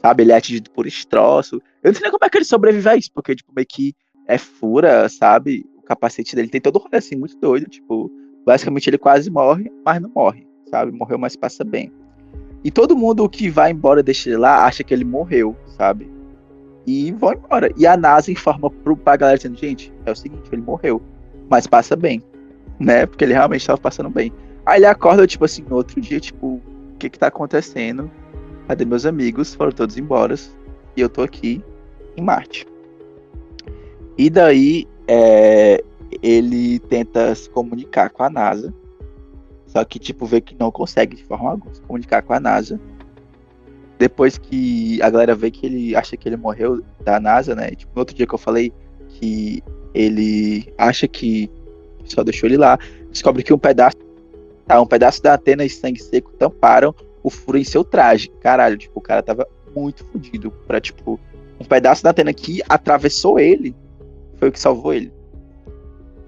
Sabe? Ele é atingido por estroço. Eu não sei nem como é que ele sobrevive a isso, porque, tipo, meio que é fura, sabe? O capacete dele tem todo um rolê assim, muito doido. Tipo, basicamente ele quase morre, mas não morre, sabe? Morreu, mas passa bem. E todo mundo que vai embora deixa ele lá acha que ele morreu, sabe? E vão embora. E a NASA informa pro, pra galera dizendo, gente, é o seguinte, ele morreu, mas passa bem, né? Porque ele realmente estava passando bem. Aí ele acorda, tipo assim, no outro dia, tipo, o que que tá acontecendo? Cadê meus amigos? Foram todos embora e eu tô aqui em Marte. E daí é, ele tenta se comunicar com a NASA, só que, tipo, vê que não consegue de forma alguma se comunicar com a NASA depois que a galera vê que ele acha que ele morreu da NASA, né? Tipo, no outro dia que eu falei que ele acha que só deixou ele lá, descobre que um pedaço, tá, um pedaço da antena e sangue seco tamparam o furo em seu traje. Caralho, tipo, o cara tava muito fodido pra, tipo, um pedaço da antena que atravessou ele foi o que salvou ele.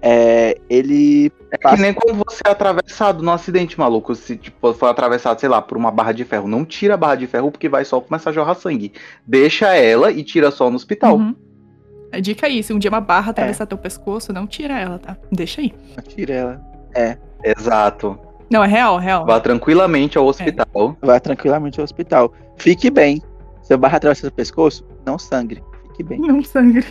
É, ele. É passa... que nem quando você é atravessado no acidente, maluco. Se tipo, for atravessado, sei lá, por uma barra de ferro. Não tira a barra de ferro porque vai só começar a jorrar sangue. Deixa ela e tira só no hospital. Uhum. A dica aí, se um dia uma barra atravessar é. teu pescoço, não tira ela, tá? Deixa aí. Não tira ela. É. Exato. Não, é real, real. Vá tranquilamente ao hospital. É. Vá tranquilamente ao hospital. Fique bem. Se a barra atravessar o pescoço, não sangre. Fique bem. Não sangre.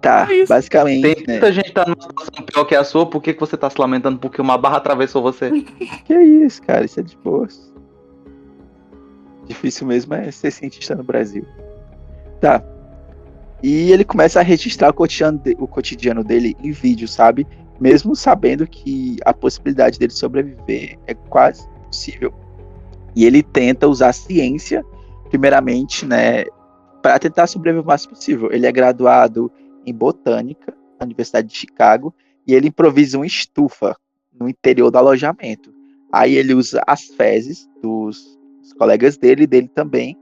Tá, é basicamente. Tem né? muita gente tá numa situação pior que a sua, por que, que você tá se lamentando porque uma barra atravessou você? que é isso, cara, isso é de boa. Difícil mesmo é ser cientista no Brasil. Tá. E ele começa a registrar o cotidiano, de, o cotidiano dele em vídeo, sabe? Mesmo sabendo que a possibilidade dele sobreviver é quase possível. E ele tenta usar a ciência, primeiramente, né, para tentar sobreviver o mais possível. Ele é graduado em botânica na Universidade de Chicago e ele improvisa uma estufa no interior do alojamento. Aí ele usa as fezes dos, dos colegas dele e dele também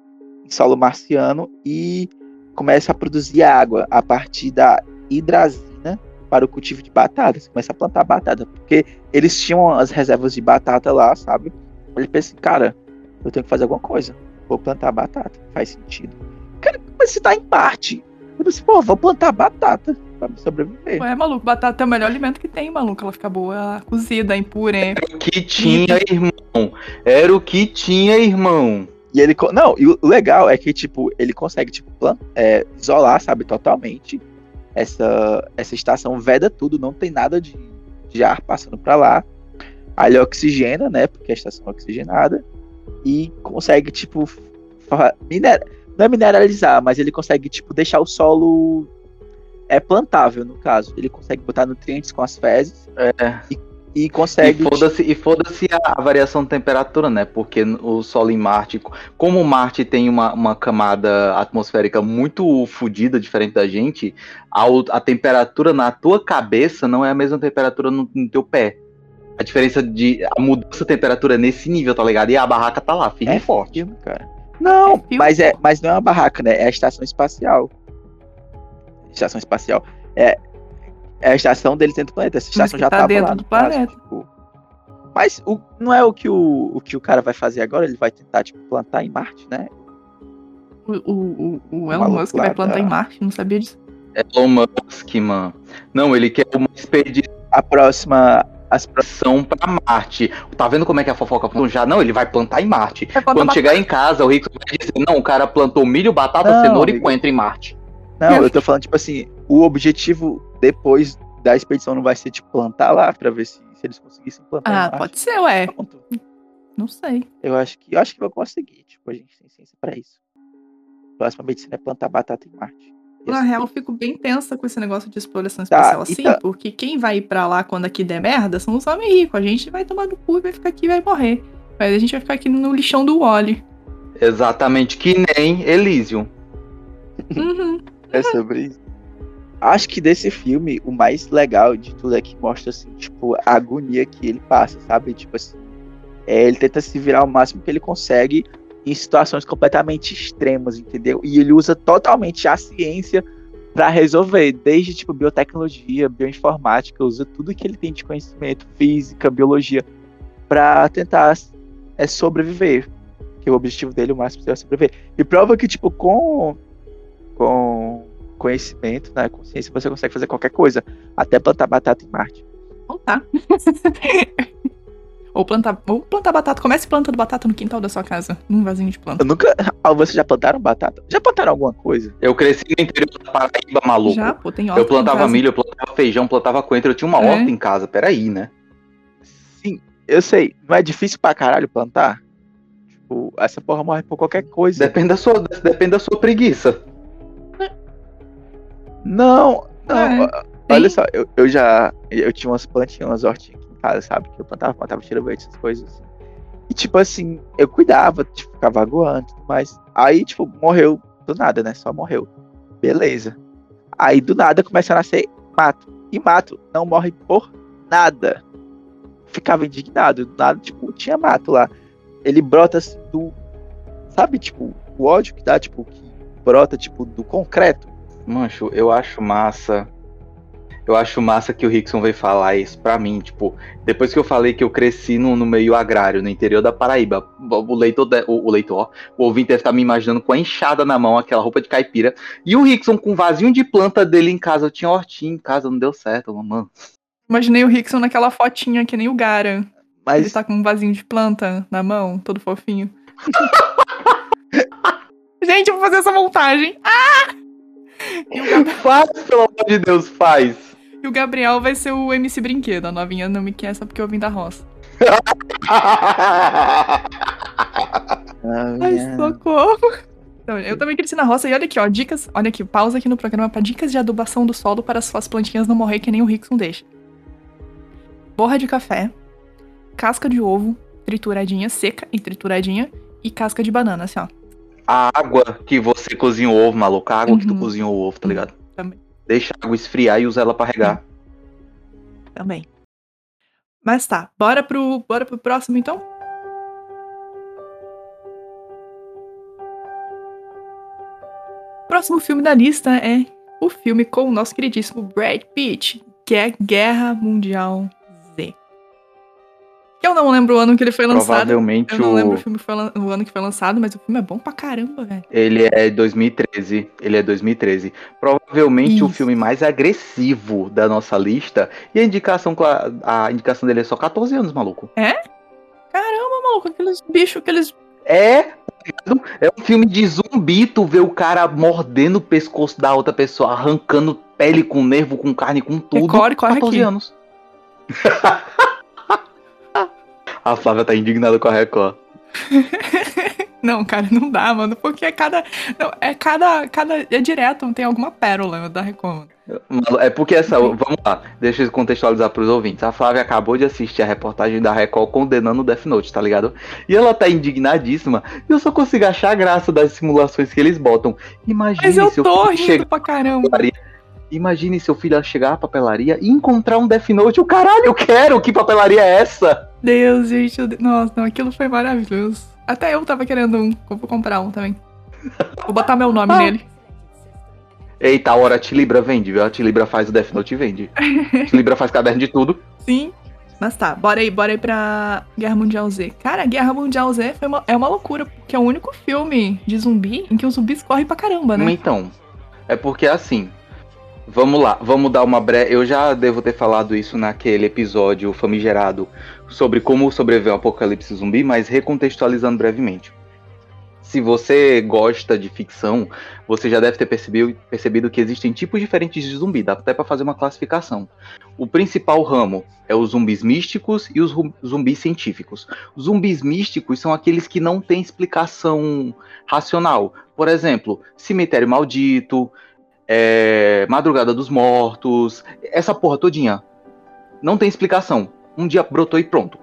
em solo marciano e começa a produzir água a partir da hidrazina para o cultivo de batatas. Começa a plantar batata, porque eles tinham as reservas de batata lá, sabe? Ele pensa, cara, eu tenho que fazer alguma coisa. Vou plantar batata. Faz sentido. Cara, mas você tá em parte. Eu disse, pô, vou plantar batata pra sobreviver. Ué, maluco, batata é o melhor alimento que tem, maluco. Ela fica boa cozida, em purê. Era o que tinha, irmão. Era o que tinha, irmão. E ele. Não, e o legal é que, tipo, ele consegue, tipo, plan, é, isolar, sabe, totalmente essa, essa estação, veda tudo, não tem nada de de ar passando para lá. Aí ele oxigena, né? Porque a estação é oxigenada. E consegue, tipo, miner... não é mineralizar, mas ele consegue, tipo, deixar o solo é plantável, no caso. Ele consegue botar nutrientes com as fezes é. e, e consegue. E foda-se foda a, a, variação de temperatura, né? Porque o Sol em Marte, como Marte tem uma, uma camada atmosférica muito fodida, diferente da gente, a, a temperatura na tua cabeça não é a mesma temperatura no, no teu pé. A diferença de. A mudança de temperatura nesse nível, tá ligado? E a barraca tá lá, firme é e forte. Filme, cara. Não, é mas, é, mas não é uma barraca, né? É a estação espacial estação espacial. É, é a estação deles dentro do planeta. Essa estação já tá tava dentro lá, do planeta. Caso, tipo, mas o, não é o que o, o que o cara vai fazer agora? Ele vai tentar, tipo, plantar em Marte, né? O, o, o Elon Musk vai plantar em Marte, não sabia disso. Elon Musk, mano. Não, ele quer uma expedição. A próxima aspiração para Marte. Tá vendo como é que a fofoca já? Não, ele vai plantar em Marte. Quando batata. chegar em casa, o Rico vai dizer: Não, o cara plantou milho, batata, não, cenoura amigo. e coentro em Marte. Não, eu tô falando, tipo assim, o objetivo depois da expedição não vai ser, tipo, plantar lá pra ver se, se eles conseguissem plantar. Ah, pode ser, ué. Pronto. Não sei. Eu acho que eu acho que vai conseguir. Tipo, a gente tem ciência pra isso. A próxima medicina é plantar batata em Marte. Na real, eu fico bem tensa com esse negócio de exploração espacial tá, assim, tá... porque quem vai ir pra lá quando aqui der merda são os homens ricos. A gente vai tomar no cu e vai ficar aqui e vai morrer. Mas a gente vai ficar aqui no lixão do Wally. Exatamente, que nem Elysium. Uhum. É sobre isso. Acho que desse filme, o mais legal de tudo é que mostra, assim, tipo, a agonia que ele passa, sabe? Tipo assim, é, ele tenta se virar o máximo que ele consegue em situações completamente extremas, entendeu? E ele usa totalmente a ciência para resolver, desde tipo biotecnologia, bioinformática, usa tudo que ele tem de conhecimento, física, biologia, para tentar é, sobreviver. Que o objetivo dele, o máximo, é sobreviver. E prova que, tipo, com com conhecimento, né, consciência, você consegue fazer qualquer coisa, até plantar batata em Marte. Então tá. ou plantar, ou plantar batata. Comece plantando batata no quintal da sua casa, num vasinho de planta. Eu nunca. Ah, vocês já plantaram batata? Já plantaram alguma coisa? Eu cresci no interior da Paraíba, maluco. Já, pô, tem horta Eu plantava milho, eu plantava feijão, plantava coentro, eu tinha uma é. horta em casa, peraí, né? Sim, eu sei. Não é difícil pra caralho plantar? Tipo, essa porra morre por qualquer coisa. Depende da sua, depende da sua preguiça. Não, não. É, olha só, eu, eu já. Eu tinha umas plantinhas, umas hortinhas casa, sabe? Que eu plantava, plantava tira verde, essas coisas. E tipo assim, eu cuidava, tipo, ficava aguando, mas aí, tipo, morreu do nada, né? Só morreu. Beleza. Aí do nada começa a nascer mato. E mato não morre por nada. Ficava indignado. Do nada, tipo, tinha mato lá. Ele brota assim do. Sabe, tipo, o ódio que dá, tipo, que brota, tipo, do concreto. Mancho, eu acho massa. Eu acho massa que o Rickson veio falar isso pra mim. Tipo, depois que eu falei que eu cresci no, no meio agrário, no interior da Paraíba, o leitor, o, o leitor, o ouvinte deve estar me imaginando com a enxada na mão, aquela roupa de caipira. E o Rickson com um vasinho de planta dele em casa. Eu tinha hortinha em casa, não deu certo, mano. Imaginei o Rickson naquela fotinha que nem o Gara. Mas... Ele tá com um vasinho de planta na mão, todo fofinho. Gente, eu vou fazer essa montagem. Ah! Faz, pelo amor de Deus, faz. E o Gabriel vai ser o MC Brinquedo. A novinha não me quer só porque eu vim da roça. Ai, socorro. Então, eu também cresci na roça. E olha aqui, ó, dicas. Olha aqui, pausa aqui no programa para dicas de adubação do solo para as suas plantinhas não morrer que nem o Rickson deixa. Borra de café, casca de ovo, trituradinha, seca e trituradinha, e casca de banana, assim, ó a água que você cozinha o ovo, maluco. A água uhum. que tu uhum. cozinha o ovo, tá ligado? Também. Deixa a água esfriar e usa ela pra regar. Também. Mas tá, bora pro, bora pro próximo então? Próximo filme da lista é o filme com o nosso queridíssimo Brad Pitt, que é Guerra Mundial eu não lembro o ano que ele foi lançado. Provavelmente Eu não o... lembro o, filme foi, o ano que foi lançado, mas o filme é bom pra caramba, velho. Ele é 2013. Ele é 2013. Provavelmente Isso. o filme mais agressivo da nossa lista. E a indicação, a indicação dele é só 14 anos, maluco. É? Caramba, maluco, aqueles bichos, aqueles. É, é um filme de zumbi, tu vê o cara mordendo o pescoço da outra pessoa, arrancando pele com nervo, com carne, com tudo. Recorre, corre 14 aqui. anos. a Flávia tá indignada com a Record. Não, cara, não dá, mano, porque é cada. Não, é cada. cada é direto, tem alguma pérola da Record. É porque essa. Vamos lá, deixa eu contextualizar pros ouvintes. A Flávia acabou de assistir a reportagem da Record condenando o Death Note, tá ligado? E ela tá indignadíssima. E eu só consigo achar a graça das simulações que eles botam. Imagine Mas eu se tô rindo pra caramba. Imagine seu filho chegar à papelaria e encontrar um Death Note. O caralho, eu quero! Que papelaria é essa? Deus, gente. Nossa, não, aquilo foi maravilhoso. Até eu tava querendo um. Vou comprar um também. Vou botar meu nome ah. nele. Eita, a hora a Tilibra vende, viu? A Tilibra faz o Death Note e vende. a Tilibra faz caderno de tudo. Sim. Mas tá, bora aí, bora aí pra Guerra Mundial Z. Cara, Guerra Mundial Z foi uma, é uma loucura, porque é o único filme de zumbi em que os zumbis correm pra caramba, né? Então, é porque assim, Vamos lá, vamos dar uma breve. Eu já devo ter falado isso naquele episódio famigerado sobre como sobreviver ao apocalipse zumbi, mas recontextualizando brevemente. Se você gosta de ficção, você já deve ter percebido, percebido que existem tipos diferentes de zumbi, dá até para fazer uma classificação. O principal ramo é os zumbis místicos e os zumbis científicos. Os zumbis místicos são aqueles que não têm explicação racional. Por exemplo, cemitério maldito, é, Madrugada dos Mortos, essa porra todinha. Não tem explicação. Um dia brotou e pronto.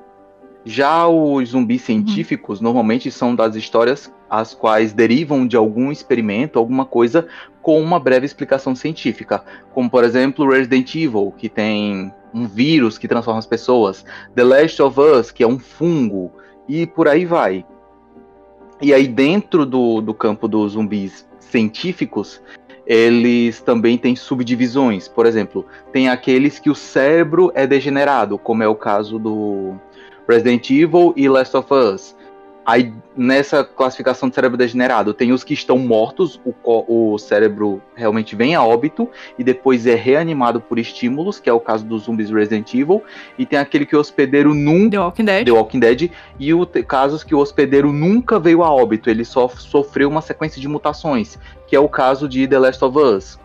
Já os zumbis uhum. científicos uhum. normalmente são das histórias as quais derivam de algum experimento, alguma coisa com uma breve explicação científica, como por exemplo Resident Evil, que tem um vírus que transforma as pessoas, The Last of Us, que é um fungo, e por aí vai. E aí dentro do, do campo dos zumbis científicos, eles também têm subdivisões. Por exemplo, tem aqueles que o cérebro é degenerado, como é o caso do Resident Evil e Last of Us. Aí, nessa classificação de cérebro degenerado, tem os que estão mortos, o, o cérebro realmente vem a óbito e depois é reanimado por estímulos, que é o caso dos zumbis Resident Evil, e tem aquele que o hospedeiro nunca. The Walking Dead. The Walking Dead. E o casos que o hospedeiro nunca veio a óbito, ele só sofreu uma sequência de mutações, que é o caso de The Last of Us.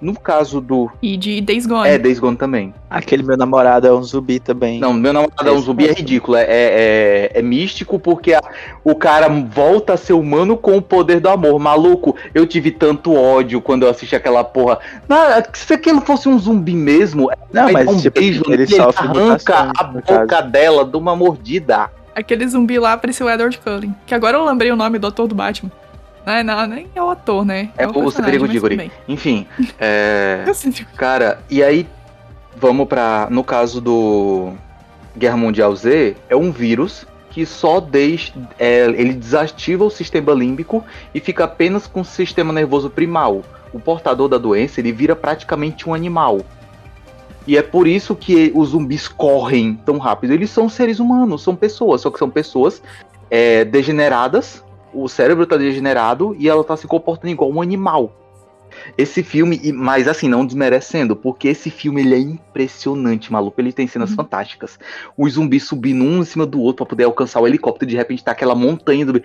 No caso do. E de Days Gone. É, Days Gone também. Aquele meu namorado é um zumbi também. Não, meu namorado é, um zumbi é ridículo. É, é, é místico porque a, o cara volta a ser humano com o poder do amor. Maluco, eu tive tanto ódio quando eu assisti aquela porra. Não, se aquilo fosse um zumbi mesmo, não, mas um tipo, beijo, ele, ele arranca a boca caso. dela de uma mordida. Aquele zumbi lá parecia o Edward Cullen. Que agora eu lembrei o nome do ator do Batman. Não é, não, nem é o ator, né? É, é o, o Cedrico Diggory. Enfim, é... cara, e aí vamos para no caso do Guerra Mundial Z, é um vírus que só deixa, é, ele desativa o sistema límbico e fica apenas com o sistema nervoso primal. O portador da doença ele vira praticamente um animal. E é por isso que os zumbis correm tão rápido. Eles são seres humanos, são pessoas, só que são pessoas é, degeneradas o cérebro tá degenerado e ela tá se comportando igual um animal. Esse filme, mas assim, não desmerecendo, porque esse filme ele é impressionante, maluco. Ele tem cenas uhum. fantásticas. Os zumbis subindo um em cima do outro para poder alcançar o helicóptero, de repente tá aquela montanha do.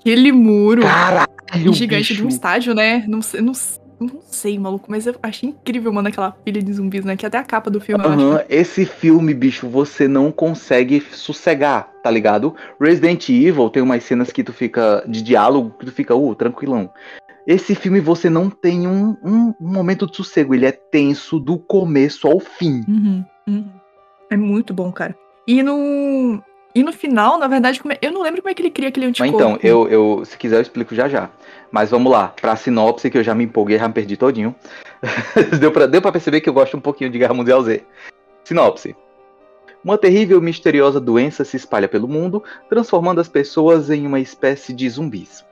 Aquele muro Caralho, gigante bicho. de um estádio, né? Não, não, não sei, maluco, mas eu achei incrível, mano, aquela pilha de zumbis, né? Que até a capa do filme. Uhum, esse filme, bicho, você não consegue sossegar, tá ligado? Resident Evil tem umas cenas que tu fica de diálogo, que tu fica, uh, tranquilão. Esse filme você não tem um, um, um momento de sossego, ele é tenso do começo ao fim. Uhum, uhum. É muito bom, cara. E no, e no final, na verdade, é... eu não lembro como é que ele cria aquele anticorpo. Mas então, eu, eu, se quiser eu explico já já. Mas vamos lá, pra sinopse, que eu já me empolguei, já me perdi todinho. deu, pra, deu pra perceber que eu gosto um pouquinho de Guerra Mundial Z. Sinopse. Uma terrível e misteriosa doença se espalha pelo mundo, transformando as pessoas em uma espécie de zumbis.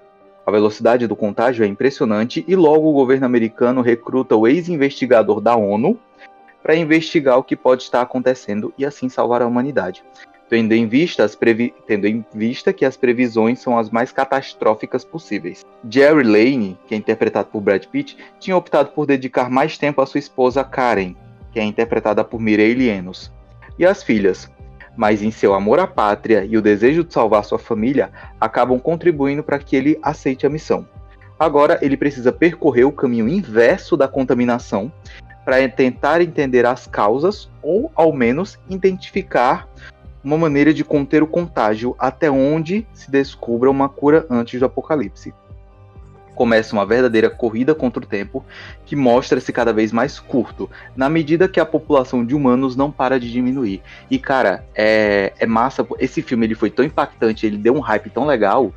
A velocidade do contágio é impressionante e logo o governo americano recruta o ex-investigador da ONU para investigar o que pode estar acontecendo e assim salvar a humanidade tendo em, vista tendo em vista que as previsões são as mais catastróficas possíveis. Jerry Lane, que é interpretado por Brad Pitt, tinha optado por dedicar mais tempo à sua esposa Karen, que é interpretada por Mireille Enos, e às filhas, mas em seu amor à pátria e o desejo de salvar sua família acabam contribuindo para que ele aceite a missão. Agora ele precisa percorrer o caminho inverso da contaminação para tentar entender as causas ou, ao menos, identificar uma maneira de conter o contágio até onde se descubra uma cura antes do apocalipse. Começa uma verdadeira corrida contra o tempo que mostra-se cada vez mais curto, na medida que a população de humanos não para de diminuir. E cara, é, é massa. Esse filme ele foi tão impactante, ele deu um hype tão legal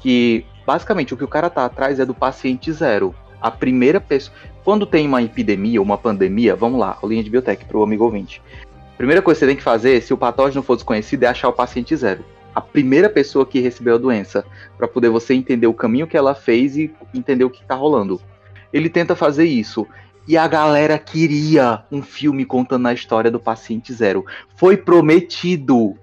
que basicamente o que o cara tá atrás é do paciente zero. A primeira pessoa. Quando tem uma epidemia, uma pandemia, vamos lá, a linha de biotech para o amigo ouvinte. Primeira coisa que você tem que fazer, se o patógeno for desconhecido, é achar o paciente zero. A primeira pessoa que recebeu a doença, para poder você entender o caminho que ela fez e entender o que está rolando. Ele tenta fazer isso. E a galera queria um filme contando a história do paciente zero. Foi prometido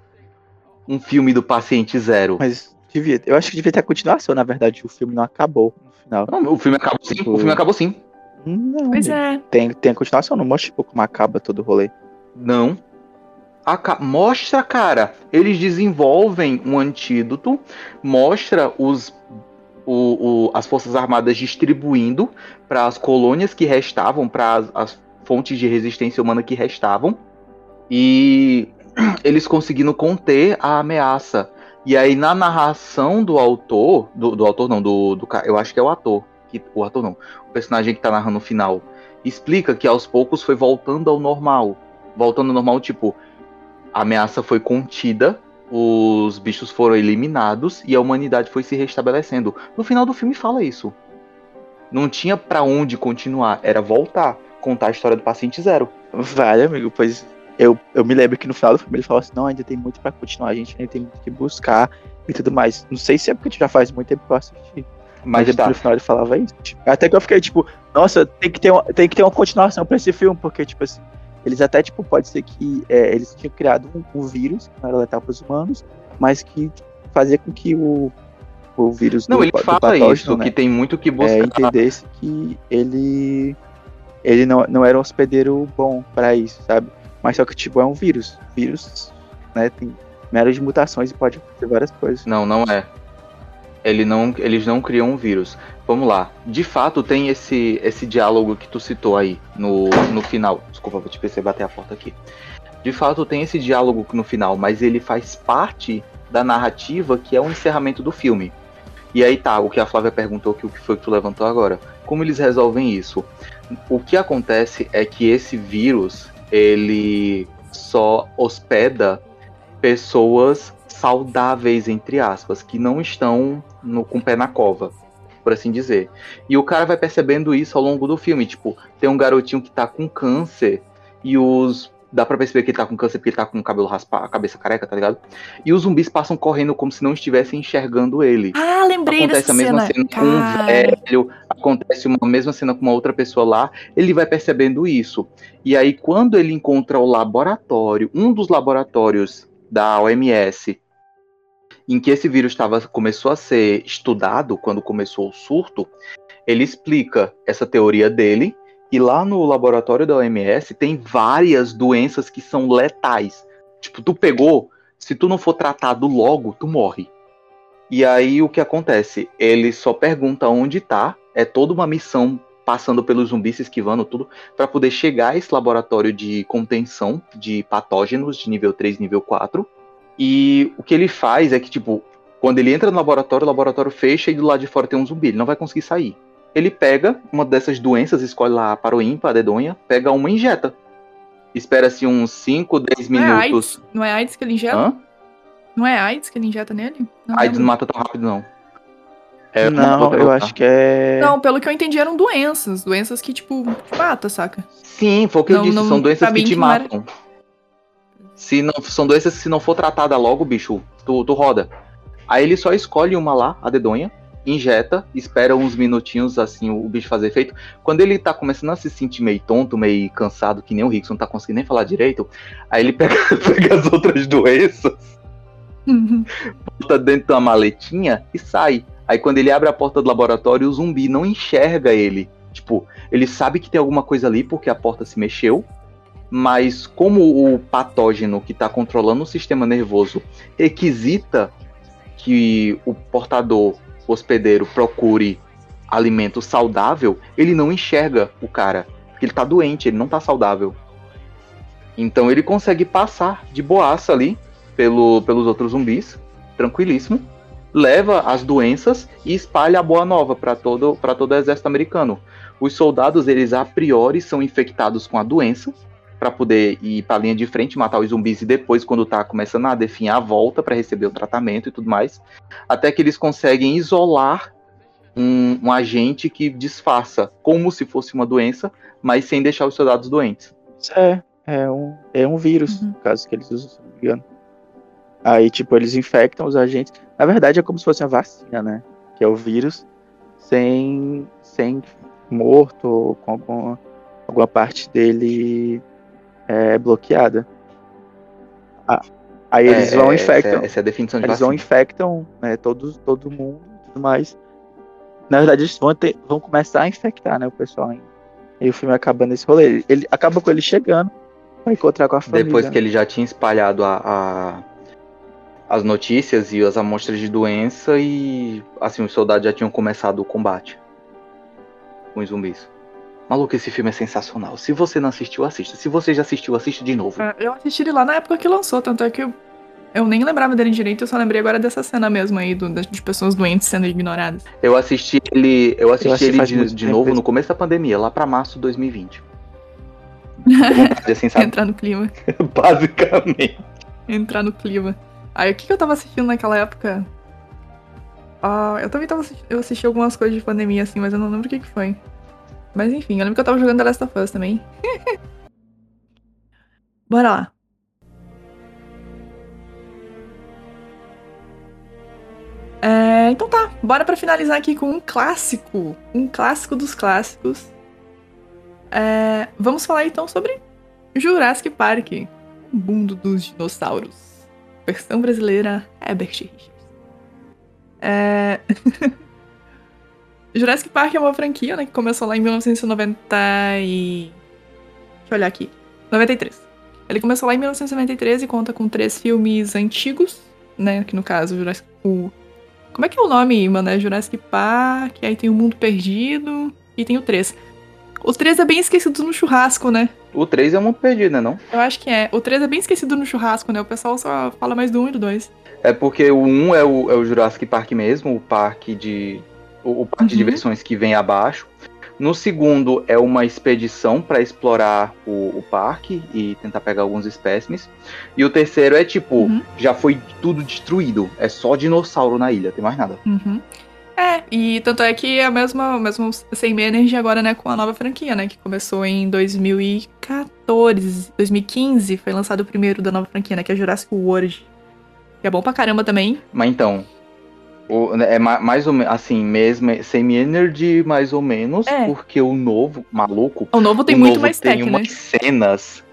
um filme do paciente zero. Mas devia, eu acho que devia ter a continuação, na verdade. O filme não acabou no final. Não, o filme acabou sim. Tipo... O filme acabou sim. Não, pois é. Tem, tem a continuação, não mostra tipo, como acaba todo o rolê. Não. Mostra, cara. Eles desenvolvem um antídoto, mostra os o, o, as forças armadas distribuindo para as colônias que restavam, para as, as, fontes de resistência humana que restavam, e eles conseguindo conter a ameaça. E aí na narração do autor, do, do autor não, do, do, eu acho que é o ator, que, o ator não, o personagem que tá narrando no final, explica que aos poucos foi voltando ao normal voltando ao normal, tipo, a ameaça foi contida, os bichos foram eliminados e a humanidade foi se restabelecendo. No final do filme fala isso. Não tinha para onde continuar, era voltar, contar a história do paciente zero. Vale, amigo, pois eu, eu me lembro que no final do filme ele falou assim: não, ainda tem muito para continuar, a gente ainda tem muito que buscar e tudo mais. Não sei se é porque já faz muito tempo que eu assisti. Mas, mas tá. no final ele falava isso. Até que eu fiquei tipo, nossa, tem que ter uma, tem que ter uma continuação para esse filme, porque, tipo assim, eles até, tipo, pode ser que é, eles tinham criado um, um, vírus que não era letal para os humanos, mas que fazia com que o, o vírus não, do, ele do fala isso, né, que tem muito que buscar. É, entendesse que ele ele não, não era um hospedeiro bom para isso, sabe? Mas só que, tipo, é um vírus. Vírus, né, tem meras de mutações e pode acontecer várias coisas. Não, não é. Ele não, eles não criam um vírus. Vamos lá. De fato, tem esse, esse diálogo que tu citou aí no, no final. Desculpa, vou te perceber bater a porta aqui. De fato, tem esse diálogo no final, mas ele faz parte da narrativa que é o encerramento do filme. E aí tá, o que a Flávia perguntou, que o que foi que tu levantou agora. Como eles resolvem isso? O que acontece é que esse vírus, ele só hospeda pessoas saudáveis, entre aspas, que não estão no, com o pé na cova por assim dizer. E o cara vai percebendo isso ao longo do filme. Tipo, tem um garotinho que tá com câncer e os. Dá pra perceber que ele tá com câncer porque ele tá com o cabelo raspado, a cabeça careca, tá ligado? E os zumbis passam correndo como se não estivessem enxergando ele. Ah, lembrei Acontece dessa a mesma cena, cena com um velho, acontece uma mesma cena com uma outra pessoa lá, ele vai percebendo isso. E aí, quando ele encontra o laboratório, um dos laboratórios da OMS, em que esse vírus tava, começou a ser estudado quando começou o surto, ele explica essa teoria dele. E lá no laboratório da OMS tem várias doenças que são letais. Tipo, tu pegou, se tu não for tratado logo, tu morre. E aí o que acontece? Ele só pergunta onde tá, é toda uma missão passando pelos zumbis, se esquivando tudo, para poder chegar a esse laboratório de contenção de patógenos de nível 3, nível 4 e o que ele faz é que, tipo, quando ele entra no laboratório, o laboratório fecha e do lado de fora tem um zumbi, ele não vai conseguir sair. Ele pega uma dessas doenças, escolhe lá para o ímpar, a dedonha, pega uma e injeta. Espera-se uns 5, 10 não minutos. É? Não é AIDS que ele injeta? Hã? Não é AIDS que ele injeta nele? Não AIDS não mata tão rápido, não. É, não, eu acho que é. Não, pelo que eu entendi, eram doenças. Doenças que, tipo, te mata, saca? Sim, foi o que não, eu disse, não, são doenças que te matam. Era... Se não, são doenças que se não for tratada logo, bicho, tu, tu roda. Aí ele só escolhe uma lá, a dedonha, injeta, espera uns minutinhos assim o bicho fazer efeito. Quando ele tá começando a se sentir meio tonto, meio cansado, que nem o Rickson não tá conseguindo nem falar direito, aí ele pega, pega as outras doenças, uhum. bota dentro de uma maletinha e sai. Aí quando ele abre a porta do laboratório, o zumbi não enxerga ele. Tipo, ele sabe que tem alguma coisa ali porque a porta se mexeu, mas como o patógeno que está controlando o sistema nervoso requisita que o portador hospedeiro procure alimento saudável, ele não enxerga o cara. Porque ele tá doente, ele não tá saudável. Então ele consegue passar de boaça ali pelo, pelos outros zumbis, tranquilíssimo, leva as doenças e espalha a boa nova para todo, todo o exército americano. Os soldados, eles a priori são infectados com a doença, para poder ir para a linha de frente, matar os zumbis e depois, quando tá começando a definhar, volta para receber o tratamento e tudo mais. Até que eles conseguem isolar um, um, agente que disfarça como se fosse uma doença, mas sem deixar os soldados doentes. É, é um, é um vírus, uhum. no caso que eles usam, se não me engano. Aí, tipo, eles infectam os agentes. Na verdade, é como se fosse uma vacina, né? Que é o vírus sem, sem morto ou com alguma, alguma parte dele é, bloqueada. Ah, aí eles é, vão é, infectam. Essa é, essa é, a definição de Eles vacina. vão infectam né, todos, todo mundo e tudo mais. Na verdade, eles vão, ter, vão começar a infectar né, o pessoal. Hein? E o filme acaba nesse rolê. Ele, ele acaba com ele chegando pra encontrar com a família. Depois que ele já tinha espalhado a, a, as notícias e as amostras de doença e assim, os soldados já tinham começado o combate com os zumbis. Maluco, esse filme é sensacional. Se você não assistiu, assista. Se você já assistiu, assiste de novo. É, eu assisti ele lá na época que lançou, tanto é que eu, eu nem lembrava dele direito, eu só lembrei agora dessa cena mesmo aí do, de pessoas doentes sendo ignoradas. Eu assisti ele, eu assisti eu ele de, de novo no começo da pandemia, lá pra março de 2020. assim, Entrar no clima. Basicamente. Entrar no clima. Aí o que, que eu tava assistindo naquela época? Ah, eu também tava eu assisti algumas coisas de pandemia assim, mas eu não lembro o que, que foi. Mas enfim, eu lembro que eu tava jogando The Last of Us também. Bora lá. É, então tá, bora para finalizar aqui com um clássico. Um clássico dos clássicos. É, vamos falar então sobre Jurassic Park. O mundo dos dinossauros versão brasileira, Herbert Richards. É... Jurassic Park é uma franquia, né, que começou lá em 1990 e... Deixa eu olhar aqui. 93. Ele começou lá em 1993 e conta com três filmes antigos, né, que no caso, Jurassic... O... Como é que é o nome, mano? É Jurassic Park, aí tem o Mundo Perdido e tem o 3. O 3 é bem esquecido no churrasco, né? O 3 é muito perdido, né, não? Eu acho que é. O 3 é bem esquecido no churrasco, né? O pessoal só fala mais do 1 e do 2. É porque o 1 é o, é o Jurassic Park mesmo, o parque de. O, o parque uhum. de diversões que vem abaixo. No segundo é uma expedição para explorar o, o, parque e tentar pegar alguns espécimes. E o terceiro é tipo, uhum. já foi tudo destruído. É só dinossauro na ilha, tem mais nada. Uhum. É, e tanto é que é a mesma, mesmo Same Energy agora, né, com a nova franquia, né, que começou em 2014, 2015, foi lançado o primeiro da nova franquia, né, que é Jurassic World. Que é bom pra caramba também. Mas então, o, né, é mais ou menos, assim, mesmo, Same Energy mais ou menos, é. porque o novo, maluco... O novo tem o muito novo mais tem tech, umas né? cenas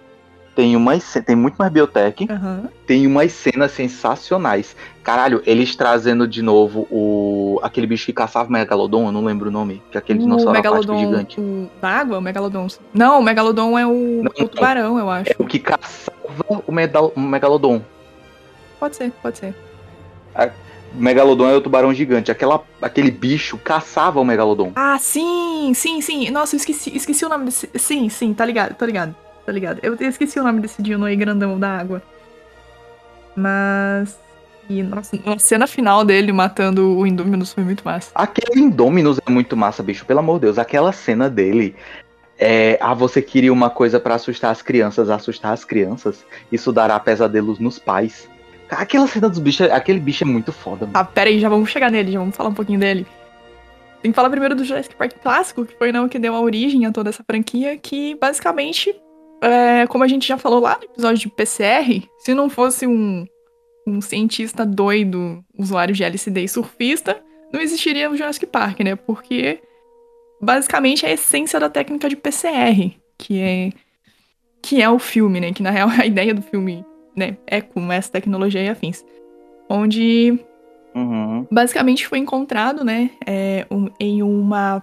tem umas tem muito mais biotech, uhum. tem umas cenas sensacionais. Caralho, eles trazendo de novo o aquele bicho que caçava o Megalodon, eu não lembro o nome, que é aquele dinossauro Megalodon, gigante. O, da água, o Megalodon. Não, o Megalodon é o, não, o tubarão, eu acho. É o que caçava o, medal, o Megalodon. Pode ser, pode ser. A, Megalodon é o tubarão gigante. Aquela, aquele bicho caçava o Megalodon. Ah, sim, sim, sim. Nossa, eu esqueci, esqueci o nome desse. Sim, sim, tá ligado, tá ligado tá ligado? Eu, eu esqueci o nome desse Dino aí grandão da água. Mas. E, nossa, a cena final dele matando o Indominus foi muito massa. Aquele Indominus é muito massa, bicho. Pelo amor de Deus, aquela cena dele. É, ah, você queria uma coisa para assustar as crianças, assustar as crianças. Isso dará pesadelos nos pais. Aquela cena dos bichos, aquele bicho é muito foda. Mano. Ah, pera aí, já vamos chegar nele, já vamos falar um pouquinho dele. Tem que falar primeiro do Jurassic Park clássico, que foi não que deu a origem a toda essa franquia, que basicamente é, como a gente já falou lá no episódio de PCR, se não fosse um, um cientista doido, usuário de LCD e surfista, não existiria o Jurassic Park, né? Porque basicamente é a essência da técnica de PCR, que é que é o filme, né? Que na real a ideia do filme, né, é com essa tecnologia e afins. Onde uhum. basicamente foi encontrado, né, é, um, em uma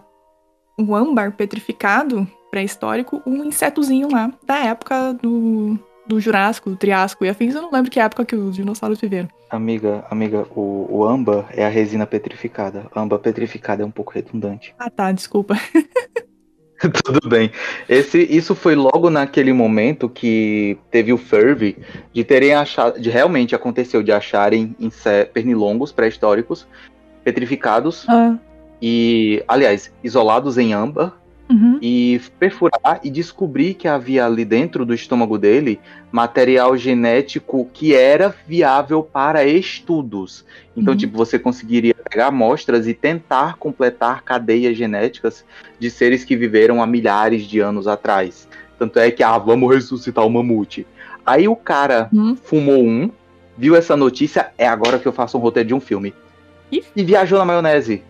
um âmbar petrificado pré-histórico um insetozinho lá da época do, do Jurássico, do Triássico e afins. Eu não lembro que época que os dinossauros viveram. Amiga, amiga, o, o âmbar é a resina petrificada. A âmbar petrificada é um pouco redundante. Ah tá, desculpa. Tudo bem. Esse, isso foi logo naquele momento que teve o ferve de terem achado, de realmente aconteceu de acharem pernilongos pré-históricos petrificados ah. e, aliás, isolados em âmbar uhum. e perfurar e descobrir que havia ali dentro do estômago dele material genético que era viável para estudos. Então, uhum. tipo, você conseguiria pegar amostras e tentar completar cadeias genéticas de seres que viveram há milhares de anos atrás. Tanto é que, ah, vamos ressuscitar o mamute. Aí o cara uhum. fumou um, viu essa notícia, é agora que eu faço um roteiro de um filme. E viajou na maionese.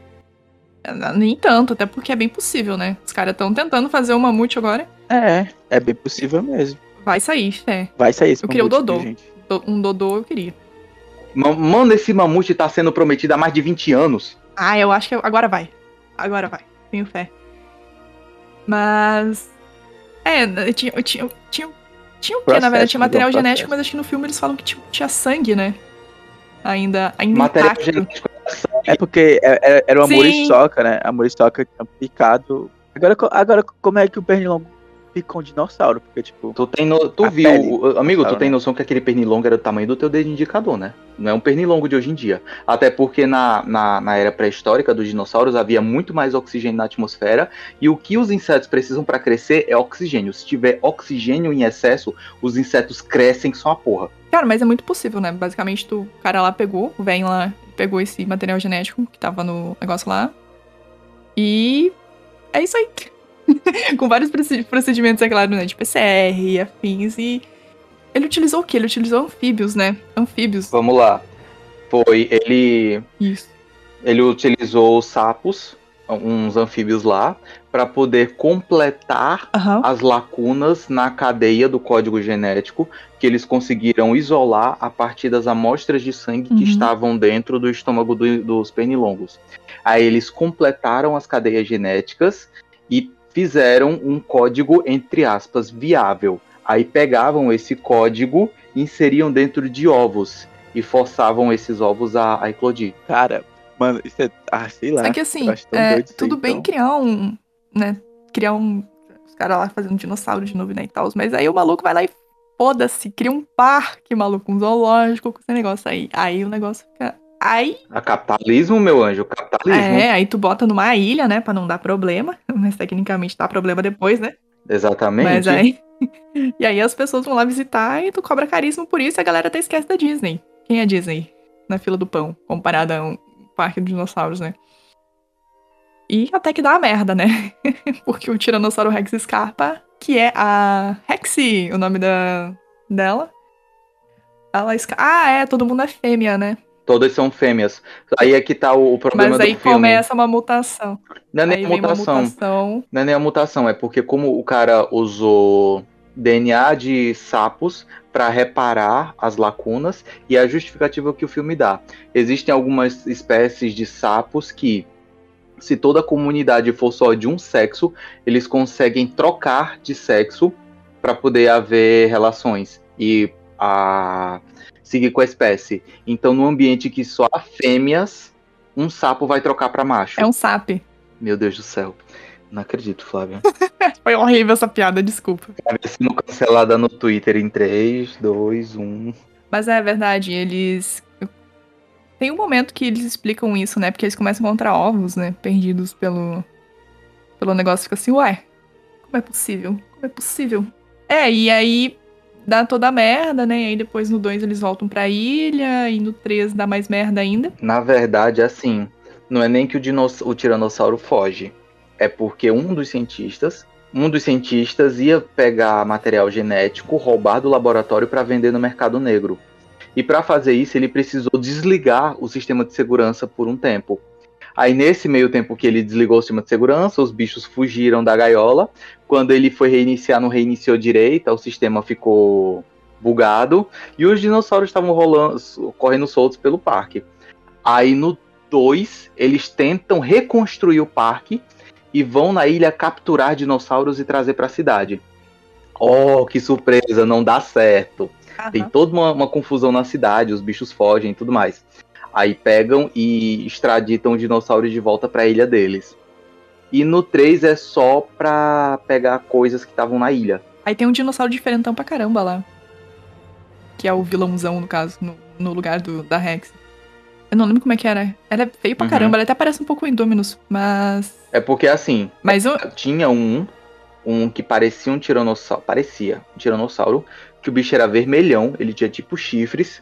Nem tanto, até porque é bem possível, né? Os caras estão tentando fazer um mamute agora. É, é bem possível mesmo. Vai sair, é. Vai sair esse Eu queria o Dodô. Gente. Um Dodô eu queria. Mano, esse mamute tá sendo prometido há mais de 20 anos. Ah, eu acho que agora vai. Agora vai. Tenho fé. Mas. É, tinha. Tinha, tinha, tinha o quê, na verdade? Tinha material genético, mas acho que no filme eles falam que tinha, tinha sangue, né? Ainda, ainda material intacto. genético é porque é, é, era uma muriçoca, né? A muriçoca tinha picado. Agora, agora, como é que o pernilongo picou um dinossauro? Porque, tipo. Tu, tem no, tu viu, pele, amigo, tu tem né? noção que aquele pernilongo era do tamanho do teu dedo indicador, né? Não é um pernilongo de hoje em dia. Até porque na, na, na era pré-histórica dos dinossauros havia muito mais oxigênio na atmosfera. E o que os insetos precisam para crescer é oxigênio. Se tiver oxigênio em excesso, os insetos crescem só a porra. Cara, mas é muito possível, né? Basicamente, tu, o cara lá pegou, o velho lá pegou esse material genético que tava no negócio lá. E é isso aí. Com vários procedimentos, é claro, né? De PCR e afins. E ele utilizou o quê? Ele utilizou anfíbios, né? Anfíbios. Vamos lá. Foi, ele. Isso. Ele utilizou sapos, uns anfíbios lá, para poder completar uhum. as lacunas na cadeia do código genético que eles conseguiram isolar a partir das amostras de sangue uhum. que estavam dentro do estômago do, dos pernilongos. Aí eles completaram as cadeias genéticas fizeram um código, entre aspas, viável. Aí pegavam esse código, inseriam dentro de ovos e forçavam esses ovos a, a eclodir. Cara, mano, isso é. Ah, sei lá. É que assim, é, tudo bem então. criar um, né, criar um. Os caras lá fazendo dinossauro de novo, né, e tal. Mas aí o maluco vai lá e foda-se, cria um parque, maluco, um zoológico com esse negócio aí. Aí o negócio fica. Aí. A capitalismo, meu anjo, capitalismo. É, aí tu bota numa ilha, né, pra não dar problema. Mas tecnicamente dá problema depois, né? Exatamente. Mas aí. e aí as pessoas vão lá visitar e tu cobra caríssimo por isso e a galera até esquece da Disney. Quem é Disney? Na fila do pão, comparada a um parque de dinossauros, né? E até que dá uma merda, né? Porque o Tiranossauro Rex escapa, que é a Rexy, o nome da, dela. Ela escapa. Ah, é, todo mundo é fêmea, né? Todas são fêmeas. Aí é que tá o, o problema Mas aí do filme. começa uma mutação. Não é nem mutação. mutação. Não é nem a mutação, é porque como o cara usou DNA de sapos para reparar as lacunas e a justificativa que o filme dá. Existem algumas espécies de sapos que se toda a comunidade for só de um sexo, eles conseguem trocar de sexo para poder haver relações e a seguir com a espécie. Então, no ambiente que só há fêmeas, um sapo vai trocar para macho. É um sapo. Meu Deus do céu. Não acredito, Flávia. Foi horrível essa piada, desculpa. Vai sendo cancelada no Twitter em 3, 2, 1. Mas é verdade, eles tem um momento que eles explicam isso, né? Porque eles começam a encontrar ovos, né? Perdidos pelo, pelo negócio. Fica assim, ué, como é possível? Como é possível? É, e aí dá toda a merda, né? E aí depois no 2 eles voltam pra ilha, e no 3 dá mais merda ainda. Na verdade, assim, não é nem que o, o tiranossauro foge. É porque um dos cientistas, um dos cientistas ia pegar material genético, roubar do laboratório para vender no mercado negro. E para fazer isso, ele precisou desligar o sistema de segurança por um tempo. Aí, nesse meio tempo que ele desligou o sistema de segurança, os bichos fugiram da gaiola. Quando ele foi reiniciar, não reiniciou direito, o sistema ficou bugado. E os dinossauros estavam rolando, correndo soltos pelo parque. Aí, no 2, eles tentam reconstruir o parque e vão na ilha capturar dinossauros e trazer para a cidade. Oh, que surpresa, não dá certo. Uhum. Tem toda uma, uma, confusão na cidade, os bichos fogem e tudo mais. Aí pegam e extraditam os dinossauros de volta para a ilha deles. E no 3 é só pra pegar coisas que estavam na ilha. Aí tem um dinossauro diferentão pra caramba lá. Que é o vilãozão, no caso, no, no lugar do, da Rex. Eu não lembro como é que era. Ela é feio pra Uhum. caramba, ela até parece um pouco Indominus, mas. É porque assim, Mas eu. tinha um, um que parecia um tiranossauro, parecia um tiranossauro, que o bicho era vermelhão, ele tinha tipo chifres,